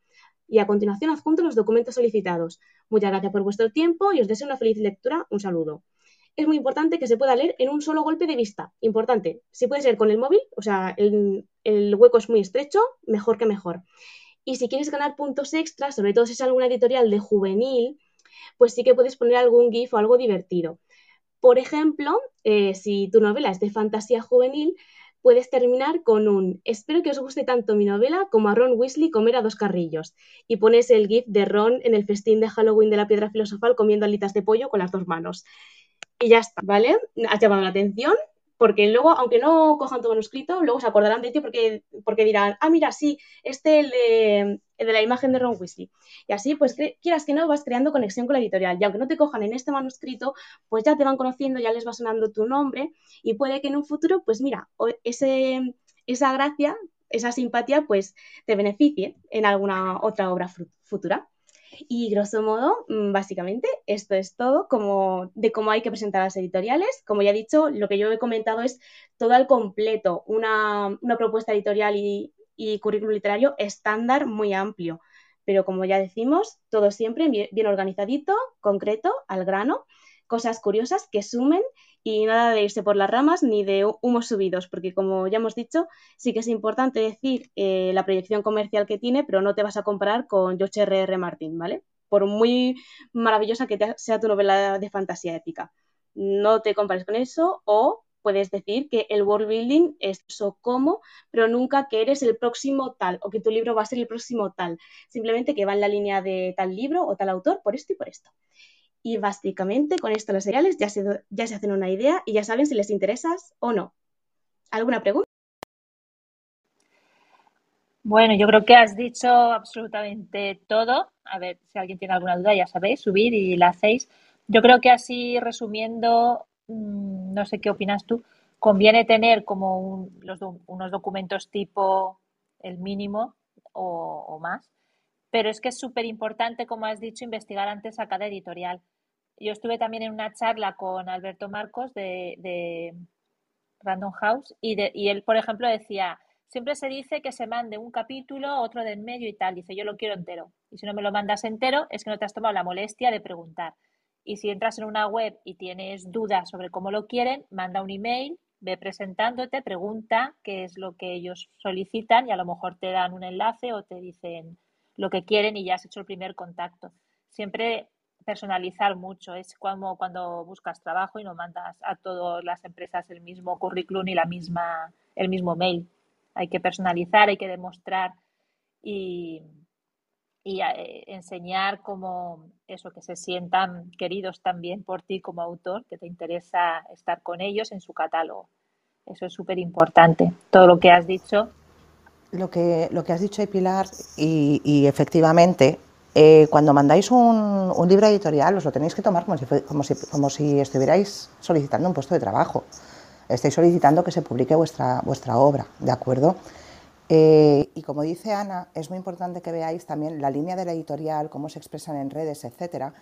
Y a continuación adjunto los documentos solicitados. Muchas gracias por vuestro tiempo y os deseo una feliz lectura. Un saludo es muy importante que se pueda leer en un solo golpe de vista. Importante. Si puede ser con el móvil, o sea, el, hueco es muy estrecho, mejor que mejor. Y si quieres ganar puntos extras, sobre todo si es alguna editorial de juvenil, pues sí que puedes poner algún GIF o algo divertido. Por ejemplo, eh, si tu novela es de fantasía juvenil, puedes terminar con un espero que os guste tanto mi novela como a Ron Weasley comer a dos carrillos y pones el GIF de Ron en el festín de Halloween de la piedra filosofal comiendo alitas de pollo con las dos manos y ya está, ¿vale? Has llamado la atención porque luego, aunque no cojan tu manuscrito, luego se acordarán de ti porque, porque dirán, ah, mira, sí, este el de, el de la imagen de Ron Weasley. Y así, pues, quieras que no, vas creando conexión con la editorial. Y aunque no te cojan en este manuscrito, pues ya te van conociendo, ya les va sonando tu nombre y puede que en un futuro, pues mira, ese, esa gracia, esa simpatía, pues te beneficie en alguna otra obra futura. Y grosso modo, mm, básicamente, esto es todo como, de cómo hay que presentar las editoriales. Como ya he dicho, lo que yo he comentado es todo al completo, una, propuesta editorial y, y currículum literario estándar muy amplio. Pero como ya decimos, todo siempre bien organizadito, concreto, al grano, cosas curiosas que sumen y nada de irse por las ramas ni de humos subidos, porque como ya hemos dicho, sí que es importante decir eh, la proyección comercial que tiene, pero no te vas a comparar con George R.R. R. Martin, ¿vale? Por muy maravillosa que sea tu novela de fantasía épica. No te compares con eso o puedes decir que el world building es eso como, pero nunca que eres el próximo tal o que tu libro va a ser el próximo tal. Simplemente que va en la línea de tal libro o tal autor por esto y por esto. Y básicamente con esto los seriales ya se, ya se hacen una idea y ya saben si les interesas o no. ¿Alguna pregunta? Bueno, yo creo que has dicho absolutamente todo. A ver, si alguien tiene alguna duda, ya sabéis, subir y la hacéis. Yo creo que así resumiendo, mm, no sé qué opinas tú, conviene tener como unos documentos tipo el mínimo o, más. Pero es que es súper importante, como has dicho, investigar antes a cada editorial. Yo estuve también en una charla con Alberto Marcos de, Random House y, y él, por ejemplo, decía, siempre se dice que se mande un capítulo, otro de en medio y tal. Dice, yo lo quiero entero. Y si no me lo mandas entero, es que no te has tomado la molestia de preguntar. Y si entras en una web y tienes dudas sobre cómo lo quieren, manda un email, ve presentándote, pregunta qué es lo que ellos solicitan y a lo mejor te dan un enlace o te dicen lo que quieren y ya has hecho el primer contacto. Siempre personalizar mucho, es como cuando buscas trabajo y no mandas a todas las empresas el mismo currículum y la misma, el mismo mail. Hay que personalizar, hay que demostrar y, y eh, enseñar como eso, que se sientan queridos también por ti como autor, que te interesa estar con ellos en su catálogo. Eso es súper importante. Todo lo que has dicho. Lo que, lo que has dicho, Pilar, y, efectivamente, eh, cuando mandáis un, un, libro editorial, os lo tenéis que tomar como si, como, si, como si estuvierais solicitando un puesto de trabajo. Estáis solicitando que se publique vuestra, vuestra obra, ¿de acuerdo? Eh, y como dice Ana, es muy importante que veáis también la línea de la editorial, cómo se expresan en redes, etcétera,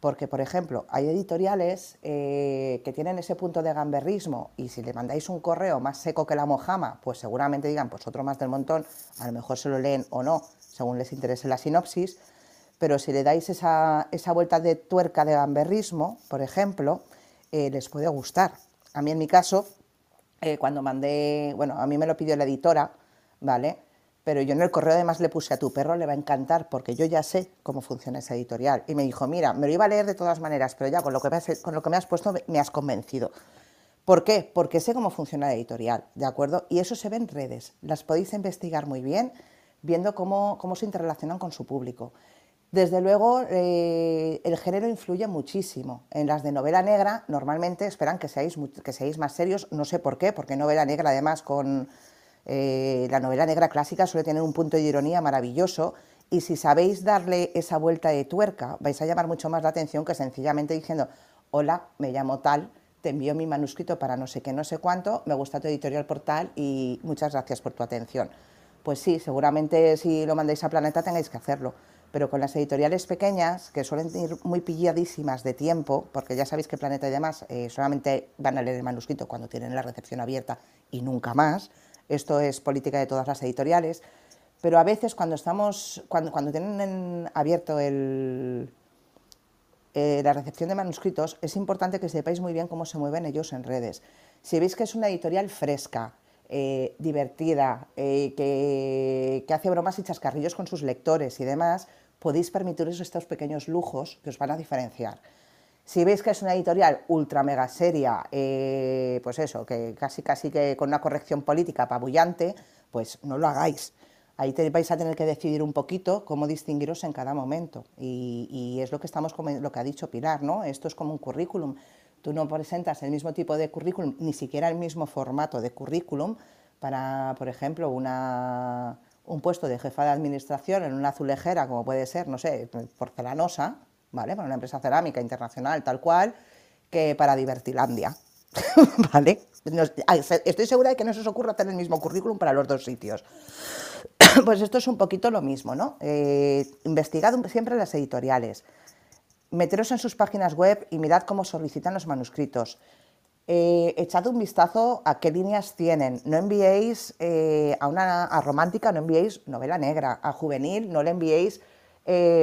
porque, por ejemplo, hay editoriales eh, que tienen ese punto de gamberrismo y si le mandáis un correo más seco que la mojama, pues seguramente digan, pues otro más del montón, a lo mejor se lo leen o no, según les interese la sinopsis, pero si le dais esa, vuelta de tuerca de gamberrismo, por ejemplo, eh, les puede gustar. A mí en mi caso, cuando mandé, bueno, a mí me lo pidió la editora, ¿vale? Pero yo en el correo además le puse a tu perro, le va a encantar, porque yo ya sé cómo funciona esa editorial. Y me dijo, mira, me lo iba a leer de todas maneras, pero ya con lo que me has, puesto me has convencido. ¿Por qué? Porque sé cómo funciona la editorial, ¿de acuerdo? Y eso se ve en redes, las podéis investigar muy bien, viendo cómo, cómo se interrelacionan con su público. Desde luego, eh, el género influye muchísimo. En las de novela negra, normalmente esperan que seáis, que seáis más serios, no sé por qué, porque novela negra además con eh, la novela negra clásica suele tener un punto de ironía maravilloso y si sabéis darle esa vuelta de tuerca, vais a llamar mucho más la atención que sencillamente diciendo, hola, me llamo tal, te envío mi manuscrito para no sé qué, no sé cuánto, me gusta tu editorial portal y muchas gracias por tu atención. Pues sí, seguramente si lo mandáis a Planeta tengáis que hacerlo, pero con las editoriales pequeñas, que suelen ir muy pilladísimas de tiempo, porque ya sabéis que Planeta y demás eh, solamente van a leer el manuscrito cuando tienen la recepción abierta y nunca más, esto es política de todas las editoriales, pero a veces cuando estamos, cuando, cuando tienen abierto el, eh, la recepción de manuscritos, es importante que sepáis muy bien cómo se mueven ellos en redes. Si veis que es una editorial fresca, eh, divertida, eh, que, que, hace bromas y chascarrillos con sus lectores y demás, podéis permitiros estos pequeños lujos que os van a diferenciar. Si veis que es una editorial ultra mega seria, eh, pues eso, que casi casi que con una corrección política apabullante, pues no lo hagáis. Ahí vais a tener que decidir un poquito cómo distinguiros en cada momento. Y, es lo que estamos lo que ha dicho Pilar, ¿no? Esto es como un currículum. Tú no presentas el mismo tipo de currículum, ni siquiera el mismo formato de currículum para, por ejemplo, una, un puesto de jefa de administración en una azulejera, como puede ser, no sé, porcelanosa, ¿vale? Para una empresa cerámica internacional tal cual, que para Divertilandia, ¿vale? estoy segura de que no se os ocurra hacer el mismo currículum para los dos sitios. pues esto es un poquito lo mismo, ¿no? Eh, investigad siempre las editoriales, meteros en sus páginas web y mirad cómo solicitan los manuscritos. Eh, echad un vistazo a qué líneas tienen. No enviéis eh, a una romántica, no enviéis novela negra. A juvenil, no le enviéis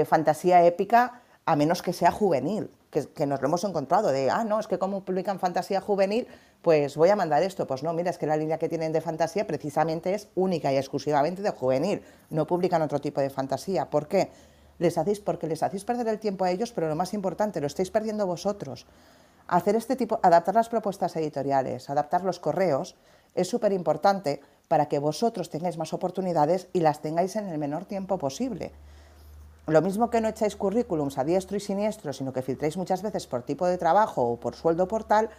fantasía épica a menos que sea juvenil, que, nos lo hemos encontrado, de, ah, no, es que como publican fantasía juvenil, pues voy a mandar esto. Pues no, mira, es que la línea que tienen de fantasía precisamente es única y exclusivamente de juvenil, no publican otro tipo de fantasía. ¿Por qué? Les hacéis, porque les hacéis perder el tiempo a ellos, pero lo más importante, lo estáis perdiendo vosotros. Hacer este tipo, adaptar las propuestas editoriales, adaptar los correos, es súper importante para que vosotros tengáis más oportunidades y las tengáis en el menor tiempo posible. Lo mismo que no echáis currículums a diestro y siniestro, sino que filtréis muchas veces por tipo de trabajo o por sueldo portal,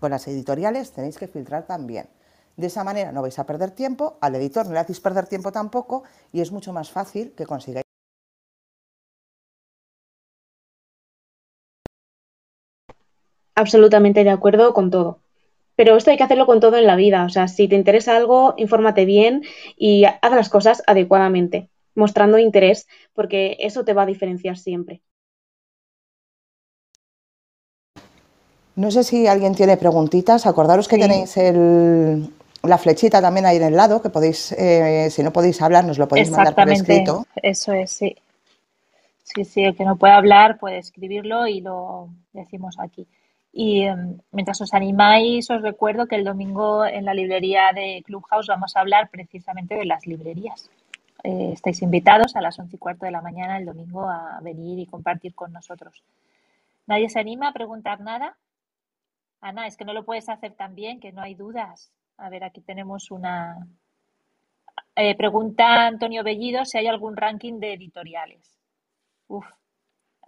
con las editoriales tenéis que filtrar también. De esa manera no vais a perder tiempo, al editor no le hacéis perder tiempo tampoco y es mucho más fácil que consigáis. Absolutamente de acuerdo con todo. Pero esto hay que hacerlo con todo en la vida. O sea, si te interesa algo, infórmate bien y haz las cosas adecuadamente, mostrando interés, porque eso te va a diferenciar siempre. No sé si alguien tiene preguntitas. Acordaros que tenéis el, la flechita también ahí en el lado, que podéis, eh, si no podéis hablar, nos lo podéis mandar por escrito. Eso es, sí. Sí, sí, el que no puede hablar puede escribirlo y lo decimos aquí. Y em, mientras os animáis, os recuerdo que el domingo en la librería de Clubhouse vamos a hablar precisamente de las librerías. Eh, estáis invitados a las once y cuarto de la mañana el domingo a venir y compartir con nosotros. ¿Nadie se anima a preguntar nada? Ana, es que no lo puedes hacer tan bien, que no hay dudas. A ver, aquí tenemos una eh, pregunta Antonio Bellido si hay algún ranking de editoriales. Uf.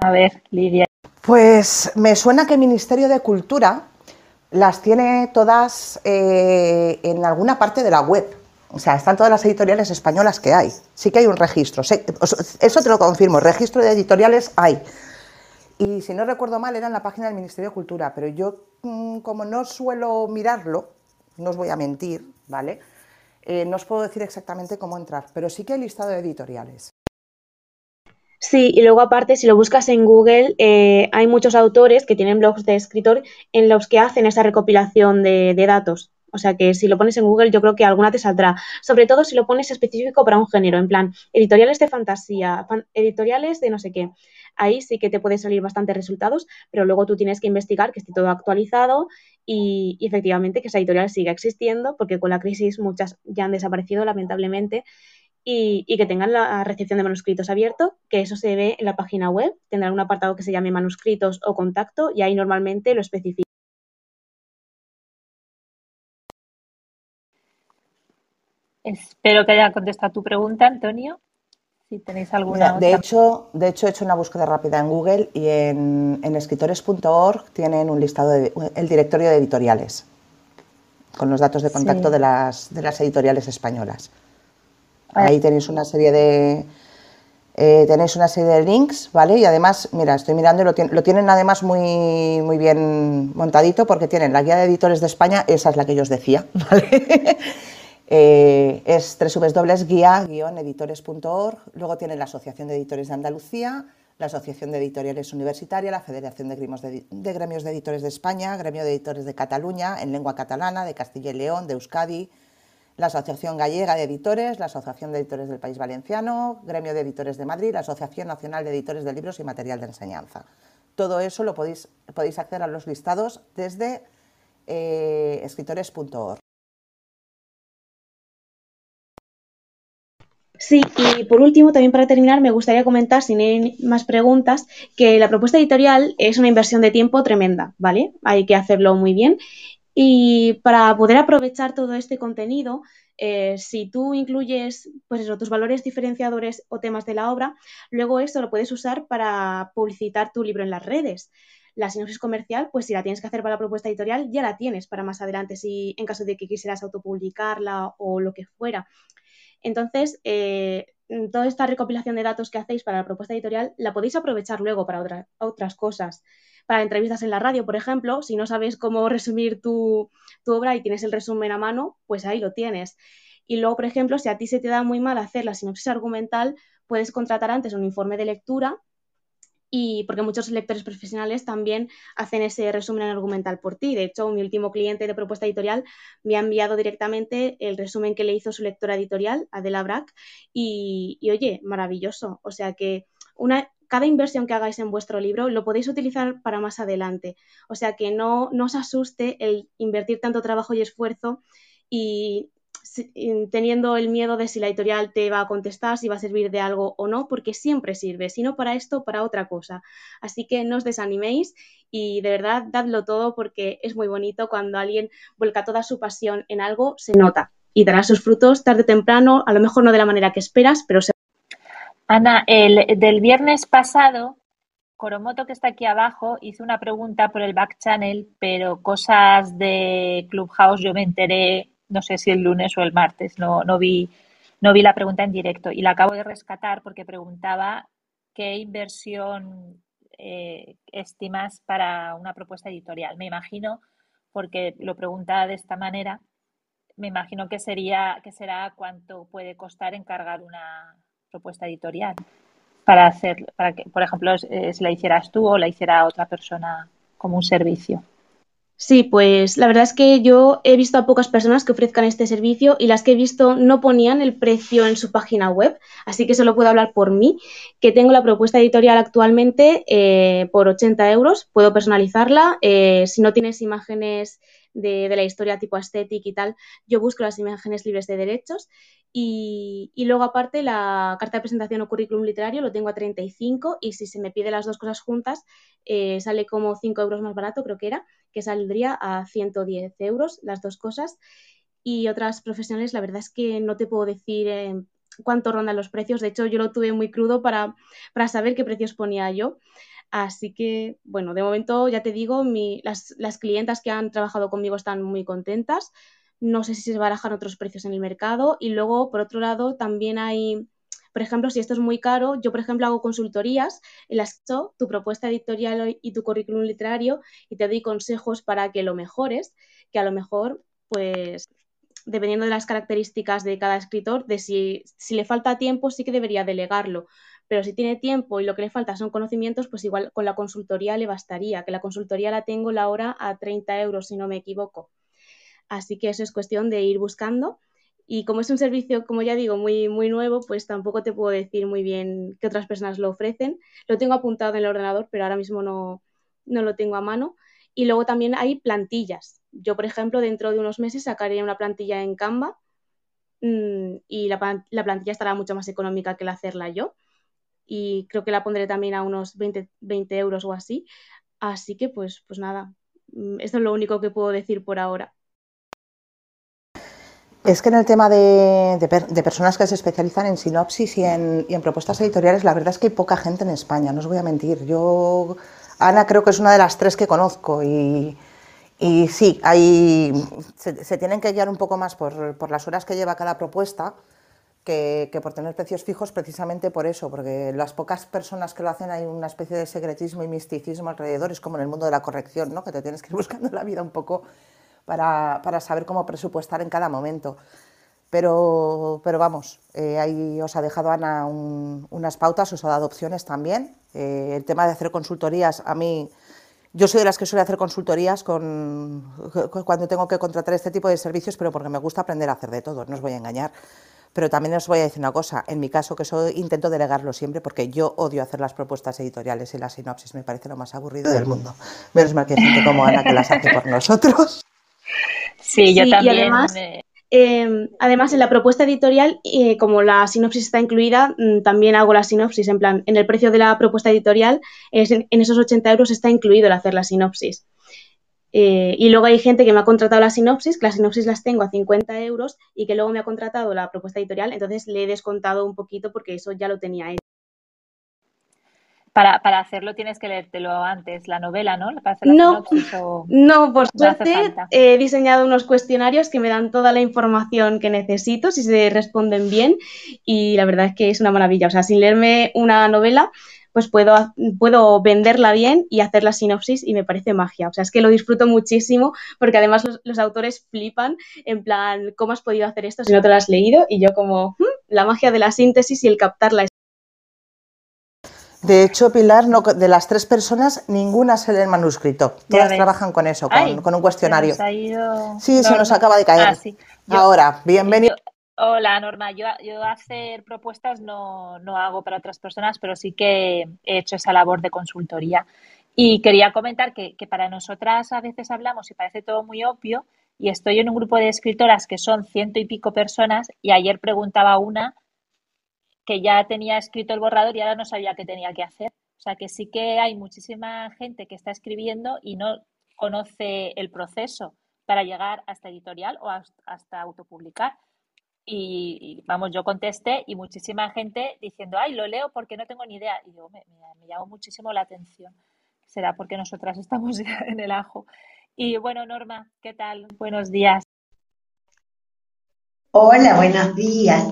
A ver, Lidia. Pues me suena que el Ministerio de Cultura las tiene todas eh, en alguna parte de la web. O sea, están todas las editoriales españolas que hay. Sí que hay un registro. Eso te lo confirmo. Registro de editoriales hay. Y si no recuerdo mal, era en la página del Ministerio de Cultura. Pero yo, mm, como no suelo mirarlo, no os voy a mentir, ¿vale? Eh, no os puedo decir exactamente cómo entrar. Pero sí que hay listado de editoriales. Sí, y luego aparte, si lo buscas en Google, eh, hay muchos autores que tienen blogs de escritor en los que hacen esa recopilación de, datos. O sea que si lo pones en Google, yo creo que alguna te saldrá. Sobre todo si lo pones específico para un género, en plan, editoriales de fantasía, editoriales de no sé qué. Ahí sí que te pueden salir bastantes resultados, pero luego tú tienes que investigar que esté todo actualizado y, y efectivamente que esa editorial siga existiendo, porque con la crisis muchas ya han desaparecido, lamentablemente y, que tengan la recepción de manuscritos abierto, que eso se ve en la página web, tendrán un apartado que se llame manuscritos o contacto y ahí normalmente lo especifica. Espero que haya contestado tu pregunta, Antonio. Si tenéis alguna. de, hecho, de hecho, he hecho una búsqueda rápida en Google y en, escritores.org tienen un listado del el directorio de editoriales con los datos de contacto de, las, de las editoriales españolas. Ahí tenéis una serie de eh, tenéis una serie de links, ¿vale? Y además, mira, estoy mirando y lo, lo, tienen además muy, muy bien montadito porque tienen la guía de editores de España, esa es la que yo os decía, ¿vale? Eh, es www.guía-editores.org, luego tienen la Asociación de Editores de Andalucía, la Asociación de Editoriales Universitaria, la Federación de Gremios de, de Gremios de Editores de España, Gremio de Editores de Cataluña, en lengua catalana, de Castilla y León, de Euskadi, la Asociación Gallega de Editores, la Asociación de Editores del País Valenciano, Gremio de Editores de Madrid, la Asociación Nacional de Editores de Libros y Material de Enseñanza. Todo eso lo podéis, podéis acceder a los listados desde eh, escritores.org. Sí, y por último, también para terminar, me gustaría comentar, sin más preguntas, que la propuesta editorial es una inversión de tiempo tremenda, ¿vale? Hay que hacerlo muy bien y para poder aprovechar todo este contenido, eh, si tú incluyes pues eso, tus valores diferenciadores o temas de la obra, luego eso lo puedes usar para publicitar tu libro en las redes. La sinopsis comercial, pues si la tienes que hacer para la propuesta editorial, ya la tienes para más adelante, si en caso de que quisieras autopublicarla o lo que fuera. Entonces, eh, toda esta recopilación de datos que hacéis para la propuesta editorial la podéis aprovechar luego para otras cosas para entrevistas en la radio, por ejemplo, si no sabes cómo resumir tu, obra y tienes el resumen a mano, pues ahí lo tienes. Y luego, por ejemplo, si a ti se te da muy mal hacer la sinopsis argumental, puedes contratar antes un informe de lectura y porque muchos lectores profesionales también hacen ese resumen argumental por ti. De hecho, mi último cliente de propuesta editorial me ha enviado directamente el resumen que le hizo su lectora editorial, Adela Brack, y, y oye, maravilloso. O sea que una, cada inversión que hagáis en vuestro libro lo podéis utilizar para más adelante. O sea que no, os asuste el invertir tanto trabajo y esfuerzo y teniendo el miedo de si la editorial te va a contestar, si va a servir de algo o no, porque siempre sirve, si no para esto, para otra cosa. Así que no os desaniméis y de verdad dadlo todo porque es muy bonito cuando alguien vuelca toda su pasión en algo, se nota y dará sus frutos tarde o temprano, a lo mejor no de la manera que esperas, pero se Ana, el del viernes pasado, Coromoto, que está aquí abajo, hizo una pregunta por el back channel, pero cosas de Clubhouse yo me enteré, no sé si el lunes o el martes, no, no, vi, no vi la pregunta en directo y la acabo de rescatar porque preguntaba qué inversión eh, estimas para una propuesta editorial. Me imagino porque lo pregunta de esta manera, me imagino que sería que será cuánto puede costar encargar una propuesta editorial para hacer, para que, por ejemplo, si la hicieras tú o la hiciera otra persona como un servicio. Sí, pues la verdad es que yo he visto a pocas personas que ofrezcan este servicio y las que he visto no ponían el precio en su página web, así que solo puedo hablar por mí, que tengo la propuesta editorial actualmente eh, por 80 euros, puedo personalizarla, eh, si no tienes imágenes de, la historia tipo aesthetic y tal, yo busco las imágenes libres de derechos y, luego aparte la carta de presentación o currículum literario lo tengo a 35 y si se me pide las dos cosas juntas eh, sale como 5 euros más barato, creo que era, que saldría a 110 euros las dos cosas. Y otras profesionales, la verdad es que no te puedo decir eh, cuánto rondan los precios. De hecho, yo lo tuve muy crudo para, para saber qué precios ponía yo. Así que, bueno, de momento ya te digo, las, las, clientas que han trabajado conmigo están muy contentas. No sé si se barajan otros precios en el mercado. Y luego, por otro lado, también hay, por ejemplo, si esto es muy caro, yo, por ejemplo, hago consultorías en las que tu propuesta editorial y tu currículum literario y te doy consejos para que lo mejores, que a lo mejor, pues, dependiendo de las características de cada escritor, de si, si le falta tiempo, sí que debería delegarlo pero si tiene tiempo y lo que le falta son conocimientos, pues igual con la consultoría le bastaría, que la consultoría la tengo la hora a 30 euros, si no me equivoco. Así que eso es cuestión de ir buscando. Y como es un servicio, como ya digo, muy, muy nuevo, pues tampoco te puedo decir muy bien qué otras personas lo ofrecen. Lo tengo apuntado en el ordenador, pero ahora mismo no, no lo tengo a mano. Y luego también hay plantillas. Yo, por ejemplo, dentro de unos meses sacaré una plantilla en Canva mm, y la, la plantilla estará mucho más económica que la hacerla yo y creo que la pondré también a unos 20, 20 euros o así. Así que pues, pues nada, mm, esto es lo único que puedo decir por ahora. Es que en el tema de, de, personas que se especializan en sinopsis y en, propuestas editoriales, la verdad es que hay poca gente en España, no os voy a mentir. Yo, Ana, creo que es una de las tres que conozco y, sí, hay, se, tienen que guiar un poco más por, las horas que lleva cada propuesta que, por tener precios fijos precisamente por eso, porque las pocas personas que lo hacen hay una especie de secretismo y misticismo alrededor, es como en el mundo de la corrección, ¿no? que te tienes que ir buscando la vida un poco para, para saber cómo presupuestar en cada momento. Pero, pero vamos, eh, ahí os ha dejado Ana unas pautas, os ha dado opciones también. Eh, el tema de hacer consultorías, a mí, yo soy de las que suele hacer consultorías con, cuando tengo que contratar este tipo de servicios, pero porque me gusta aprender a hacer de todo, no os voy a engañar. Pero también os voy a decir una cosa, en mi caso que eso intento delegarlo siempre porque yo odio hacer las propuestas editoriales y las sinopsis, me parece lo más aburrido del mundo. Menos mal que gente como Ana que las hace por nosotros. Sí, yo también. Y además, em, además, en la propuesta editorial, eh, como la sinopsis está incluida, mm, también hago la sinopsis. En plan, en el precio de la propuesta editorial, en, en esos 80 euros está incluido el hacer la sinopsis. Eh, y luego hay gente que me ha contratado la sinopsis, que las sinopsis las tengo a 50 euros y que luego me ha contratado la propuesta editorial, entonces le he descontado un poquito porque eso ya lo tenía él. Para, para hacerlo tienes que leértelo antes, la novela, ¿no? no, no, por suerte he diseñado unos cuestionarios que me dan toda la información que necesito, si se responden bien, y la verdad es que es una maravilla. O sea, sin leerme una novela, pues puedo, puedo venderla bien y hacer la sinopsis y me parece magia. O sea, es que lo disfruto muchísimo porque además los, autores flipan en plan, ¿cómo has podido hacer esto si no te lo has leído? Y yo como, hmm, la magia de la síntesis y el captarla. De hecho, Pilar, no, de las tres personas, ninguna se lee el manuscrito. Todas trabajan con eso, con, un cuestionario. Sí, se nos acaba de caer. Ah, Ahora, bienvenido. Hola Norma, yo, yo hacer propuestas no, no, hago para otras personas, pero sí que he hecho esa labor de consultoría. Y quería comentar que, que, para nosotras a veces hablamos y parece todo muy obvio, y estoy en un grupo de escritoras que son ciento y pico personas, y ayer preguntaba una que ya tenía escrito el borrador y ahora no sabía qué tenía que hacer. O sea que sí que hay muchísima gente que está escribiendo y no conoce el proceso para llegar hasta editorial o hasta autopublicar. Y, vamos, yo contesté y muchísima gente diciendo, ay, lo leo porque no tengo ni idea. Y yo me, me, llamó muchísimo la atención. Será porque nosotras estamos en el ajo. Y bueno, Norma, ¿qué tal? Buenos días. Hola, buenos días.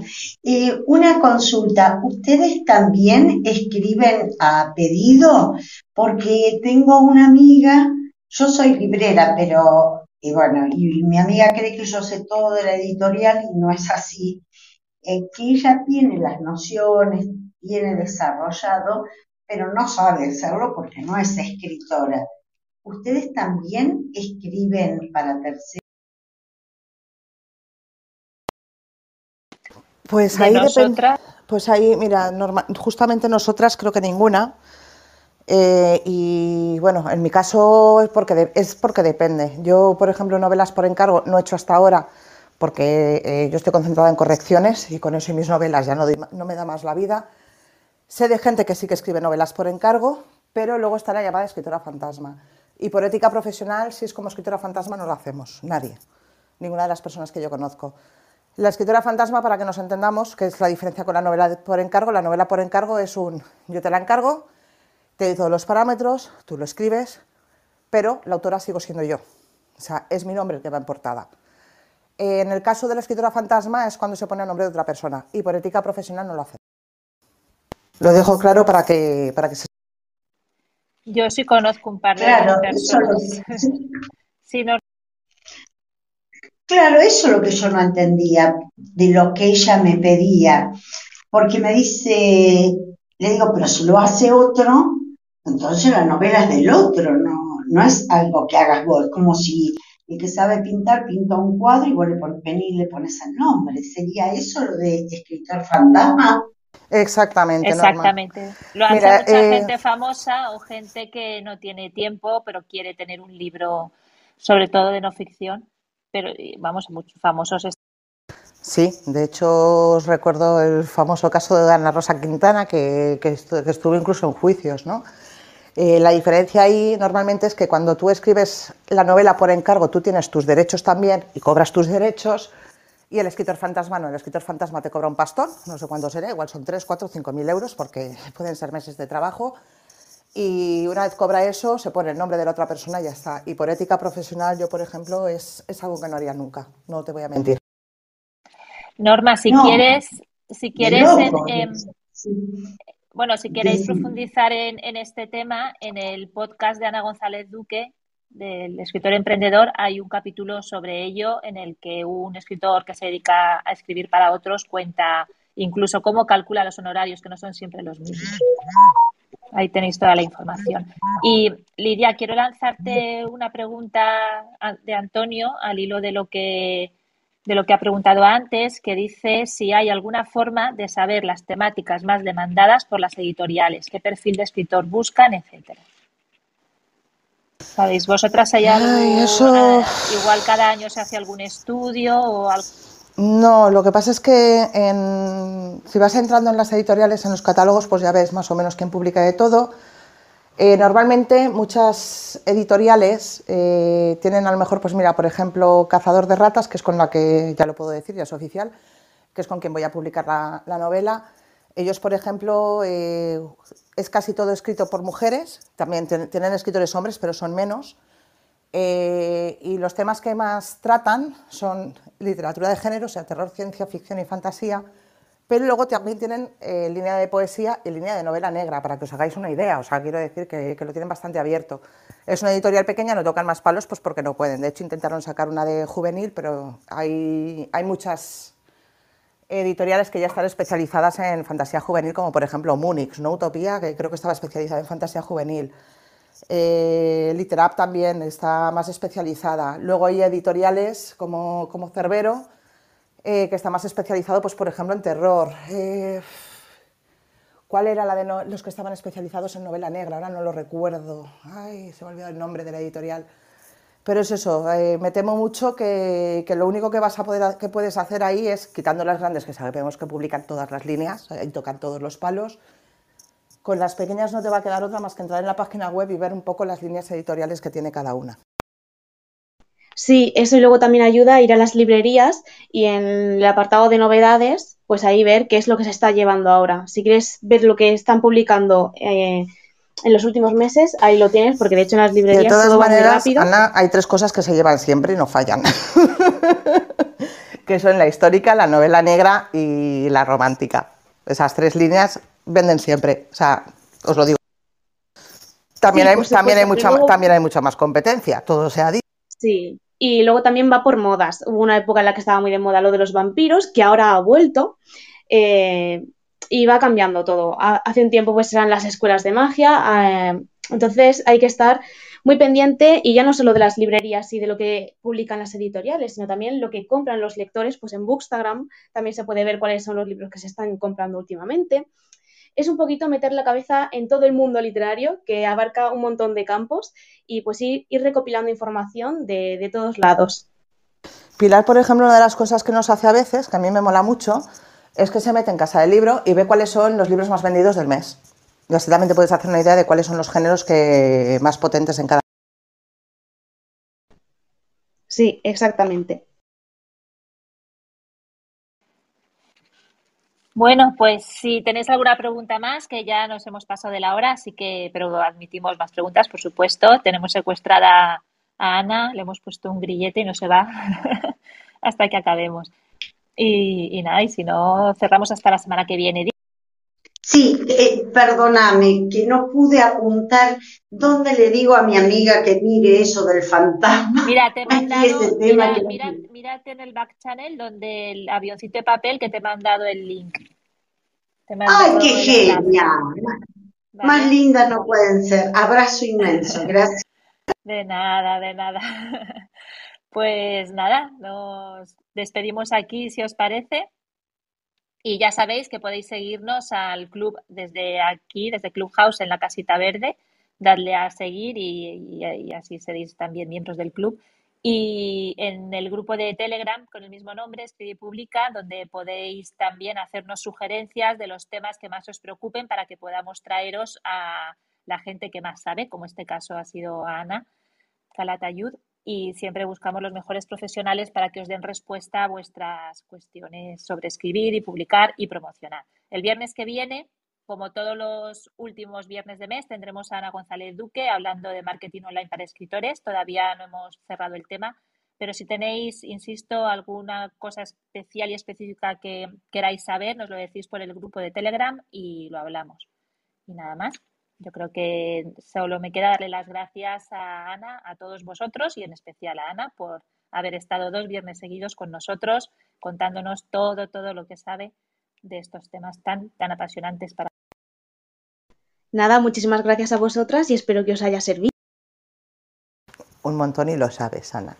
Eh, una consulta, ¿ustedes también escriben a pedido? Porque tengo una amiga, yo soy librera, pero y bueno, y mi amiga cree que yo sé todo de la editorial y no es así, eh, que ella tiene las nociones, tiene desarrollado, pero no sabe hacerlo porque no es escritora. ¿Ustedes también escriben para terceros? Pues ahí depende. Pues ahí, mira, justamente nosotras creo que ninguna. Eh, y bueno, en mi caso es porque, es porque depende. Yo, por ejemplo, novelas por encargo no he hecho hasta ahora porque eh, yo estoy concentrada en correcciones y con eso y mis novelas ya no, no, me da más la vida. Sé de gente que sí que escribe novelas por encargo, pero luego está la llamada escritora fantasma. Y por ética profesional, si es como escritora fantasma, no lo hacemos, nadie, ninguna de las personas que yo conozco. La escritora fantasma, para que nos entendamos, que es la diferencia con la novela por encargo, la novela por encargo es un, yo te la encargo, te doy todos los parámetros, tú lo escribes, pero la autora sigo siendo yo. O sea, es mi nombre el que va en portada. En el caso de la escritora fantasma es cuando se pone el nombre de otra persona y por ética profesional no lo hace. Lo dejo claro para que, para que se... Yo sí conozco un par de personas. Claro, eso es lo que yo no entendía de lo que ella me pedía, porque me dice, le digo, pero si lo hace otro, entonces la novela es del otro, no, no es algo que hagas vos, como si el que sabe pintar pinta un cuadro y vos le pones y le pones el nombre. ¿Sería eso lo de escritor fantasma? Exactamente. Exactamente. Lo hace mucha eh, gente famosa o gente que no tiene tiempo, pero quiere tener un libro, sobre todo de no ficción. Pero vamos, muchos famosos. Sí, de hecho recuerdo el famoso caso de Ana Rosa Quintana, que, que estuvo incluso en juicios, ¿no? Eh, la diferencia ahí normalmente es que cuando tú escribes la novela por encargo, tú tienes tus derechos también y cobras tus derechos, y el escritor fantasma no, el escritor fantasma te cobra un pastón, no sé cuánto será, igual son 3, 4, 5 mil euros, porque pueden ser meses de trabajo, y una vez cobra eso, se pone el nombre de la otra persona y ya está. Y por ética profesional, yo, por ejemplo, es, es algo que no haría nunca, no te voy a mentir. Norma, si quieres, si quieres bueno, si queréis profundizar en, este tema, en el podcast de Ana González Duque, del escritor emprendedor, hay un capítulo sobre ello en el que un escritor que se dedica a escribir para otros cuenta incluso cómo calcula los honorarios, que no son siempre los mismos. Ahí tenéis toda la información. Y Lidia, quiero lanzarte una pregunta de Antonio al hilo de lo que de lo que ha preguntado antes, que dice si hay alguna forma de saber las temáticas más demandadas por las editoriales, qué perfil de escritor buscan, etcétera. ¿Sabéis vosotras hay algo, eh, igual cada año se hace algún estudio o No, lo que pasa es que si vas entrando en las editoriales, en los catálogos, pues ya ves más o menos quién publica de todo. Eh, normalmente muchas editoriales eh, tienen a lo mejor, pues mira, por ejemplo, Cazador de Ratas, que es con la que, ya lo puedo decir, ya es oficial, que es con quien voy a publicar la, novela. Ellos, por ejemplo, eh, es casi todo escrito por mujeres, también tienen escritores hombres, pero son menos. Y los temas que más tratan son literatura de género, o sea, terror, ciencia ficción y fantasía, pero luego también tienen eh, línea de poesía y línea de novela negra, para que os hagáis una idea. O sea, quiero decir que, lo tienen bastante abierto. Es una editorial pequeña, no tocan más palos pues porque no pueden. De hecho, intentaron sacar una de juvenil, pero hay, hay muchas editoriales que ya están especializadas en fantasía juvenil, como por ejemplo Múnich, ¿no? Utopía, que creo que estaba especializada en fantasía juvenil. Eh, Literap también está más especializada. Luego hay editoriales como, como Cerbero, eh, que está más especializado, pues por ejemplo, en terror. Eh, ¿Cuál era la de los que estaban especializados en novela negra? Ahora no lo recuerdo. Ay, se me ha olvidado el nombre de la editorial. Pero es eso, eh, me temo mucho que, lo único que, vas a poder, que puedes hacer ahí es, quitando las grandes, que sabemos que publican todas las líneas y tocan todos los palos, con las pequeñas no te va a quedar otra más que entrar en la página web y ver un poco las líneas editoriales que tiene cada una. Sí, eso y luego también ayuda a ir a las librerías y en el apartado de novedades, pues ahí ver qué es lo que se está llevando ahora. Si quieres ver lo que están publicando eh, en los últimos meses, ahí lo tienes, porque de hecho en las librerías de todas maneras, Ana, hay tres cosas que se llevan siempre y no fallan. que son la histórica, la novela negra y la romántica. Esas tres líneas venden siempre, o sea, os lo digo. También, hay, también, hay mucha, también hay mucha más competencia, todo se ha dicho. Sí, Y luego también va por modas. Hubo una época en la que estaba muy de moda lo de los vampiros, que ahora ha vuelto. Eh, y va cambiando todo. Hace un tiempo pues eran las escuelas de magia. Eh, entonces hay que estar muy pendiente y ya no solo de las librerías y de lo que publican las editoriales, sino también lo que compran los lectores, pues en Bookstagram también se puede ver cuáles son los libros que se están comprando últimamente. Es un poquito meter la cabeza en todo el mundo literario, que abarca un montón de campos, y pues ir, recopilando información de, de todos lados. Pilar, por ejemplo, una de las cosas que nos hace a veces, que a mí me mola mucho, es que se mete en casa del libro y ve cuáles son los libros más vendidos del mes. Y así también te puedes hacer una idea de cuáles son los géneros que más potentes en cada. Sí, exactamente. Bueno, pues si tenéis alguna pregunta más, que ya nos hemos pasado de la hora, así que, pero admitimos más preguntas, por supuesto. Tenemos secuestrada a Ana, le hemos puesto un grillete y no se va hasta que acabemos. Y, y nada, y si no, cerramos hasta la semana que viene. Sí, eh, perdóname, que no pude apuntar dónde le digo a mi amiga que mire eso del fantasma. Mira, te he mandado, mira, mírate en el back channel donde el avioncito de papel que te he mandado el link. ¡Ay, qué genial! Más lindas no pueden ser. Abrazo inmenso, gracias. De nada, de nada. Pues nada, nos despedimos aquí si os parece. Y ya sabéis que podéis seguirnos al club desde aquí, desde Clubhouse en la casita verde, darle a seguir y, así seréis también miembros del club. Y en el grupo de Telegram con el mismo nombre, Escribe y Publica, donde podéis también hacernos sugerencias de los temas que más os preocupen para que podamos traeros a la gente que más sabe, como este caso ha sido Ana Calatayud, y siempre buscamos los mejores profesionales para que os den respuesta a vuestras cuestiones sobre escribir y publicar y promocionar. El viernes que viene, como todos los últimos viernes de mes, tendremos a Ana González Duque hablando de marketing online para escritores. Todavía no hemos cerrado el tema, pero si tenéis, insisto, alguna cosa especial y específica que queráis saber, nos lo decís por el grupo de Telegram y lo hablamos. Y nada más. Yo creo que solo me queda darle las gracias a Ana, a todos vosotros y en especial a Ana por haber estado dos viernes seguidos con nosotros, contándonos todo, todo lo que sabe de estos temas tan, tan apasionantes para. Nada, muchísimas gracias a vosotras y espero que os haya servido. Un montón y lo sabes, Ana.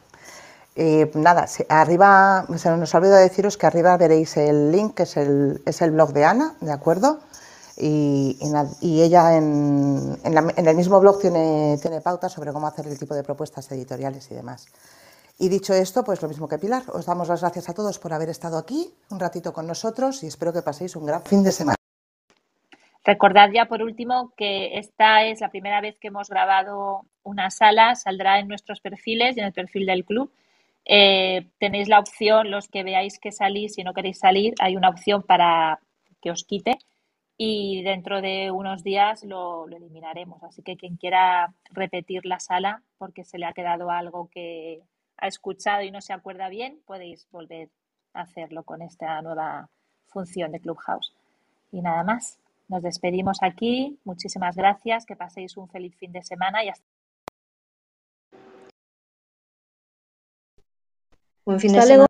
Eh, nada, arriba, se nos olvidó deciros que arriba veréis el link, que es el, es el blog de Ana, ¿de acuerdo? Y, ella en, el mismo blog tiene, tiene pautas sobre cómo hacer el tipo de propuestas editoriales y demás. Y dicho esto, pues lo mismo que Pilar, os damos las gracias a todos por haber estado aquí un ratito con nosotros y espero que paséis un gran fin de semana. Recordad ya por último que esta es la primera vez que hemos grabado una sala, saldrá en nuestros perfiles y en el perfil del club. Eh, tenéis la opción, los que veáis que salís, si no queréis salir, hay una opción para que os quite y dentro de unos días lo, eliminaremos. Así que quien quiera repetir la sala porque se le ha quedado algo que ha escuchado y no se acuerda bien, podéis volver a hacerlo con esta nueva función de Clubhouse. Y nada más, nos despedimos aquí. Muchísimas gracias, que paséis un feliz fin de semana y hasta Buen fin de semana.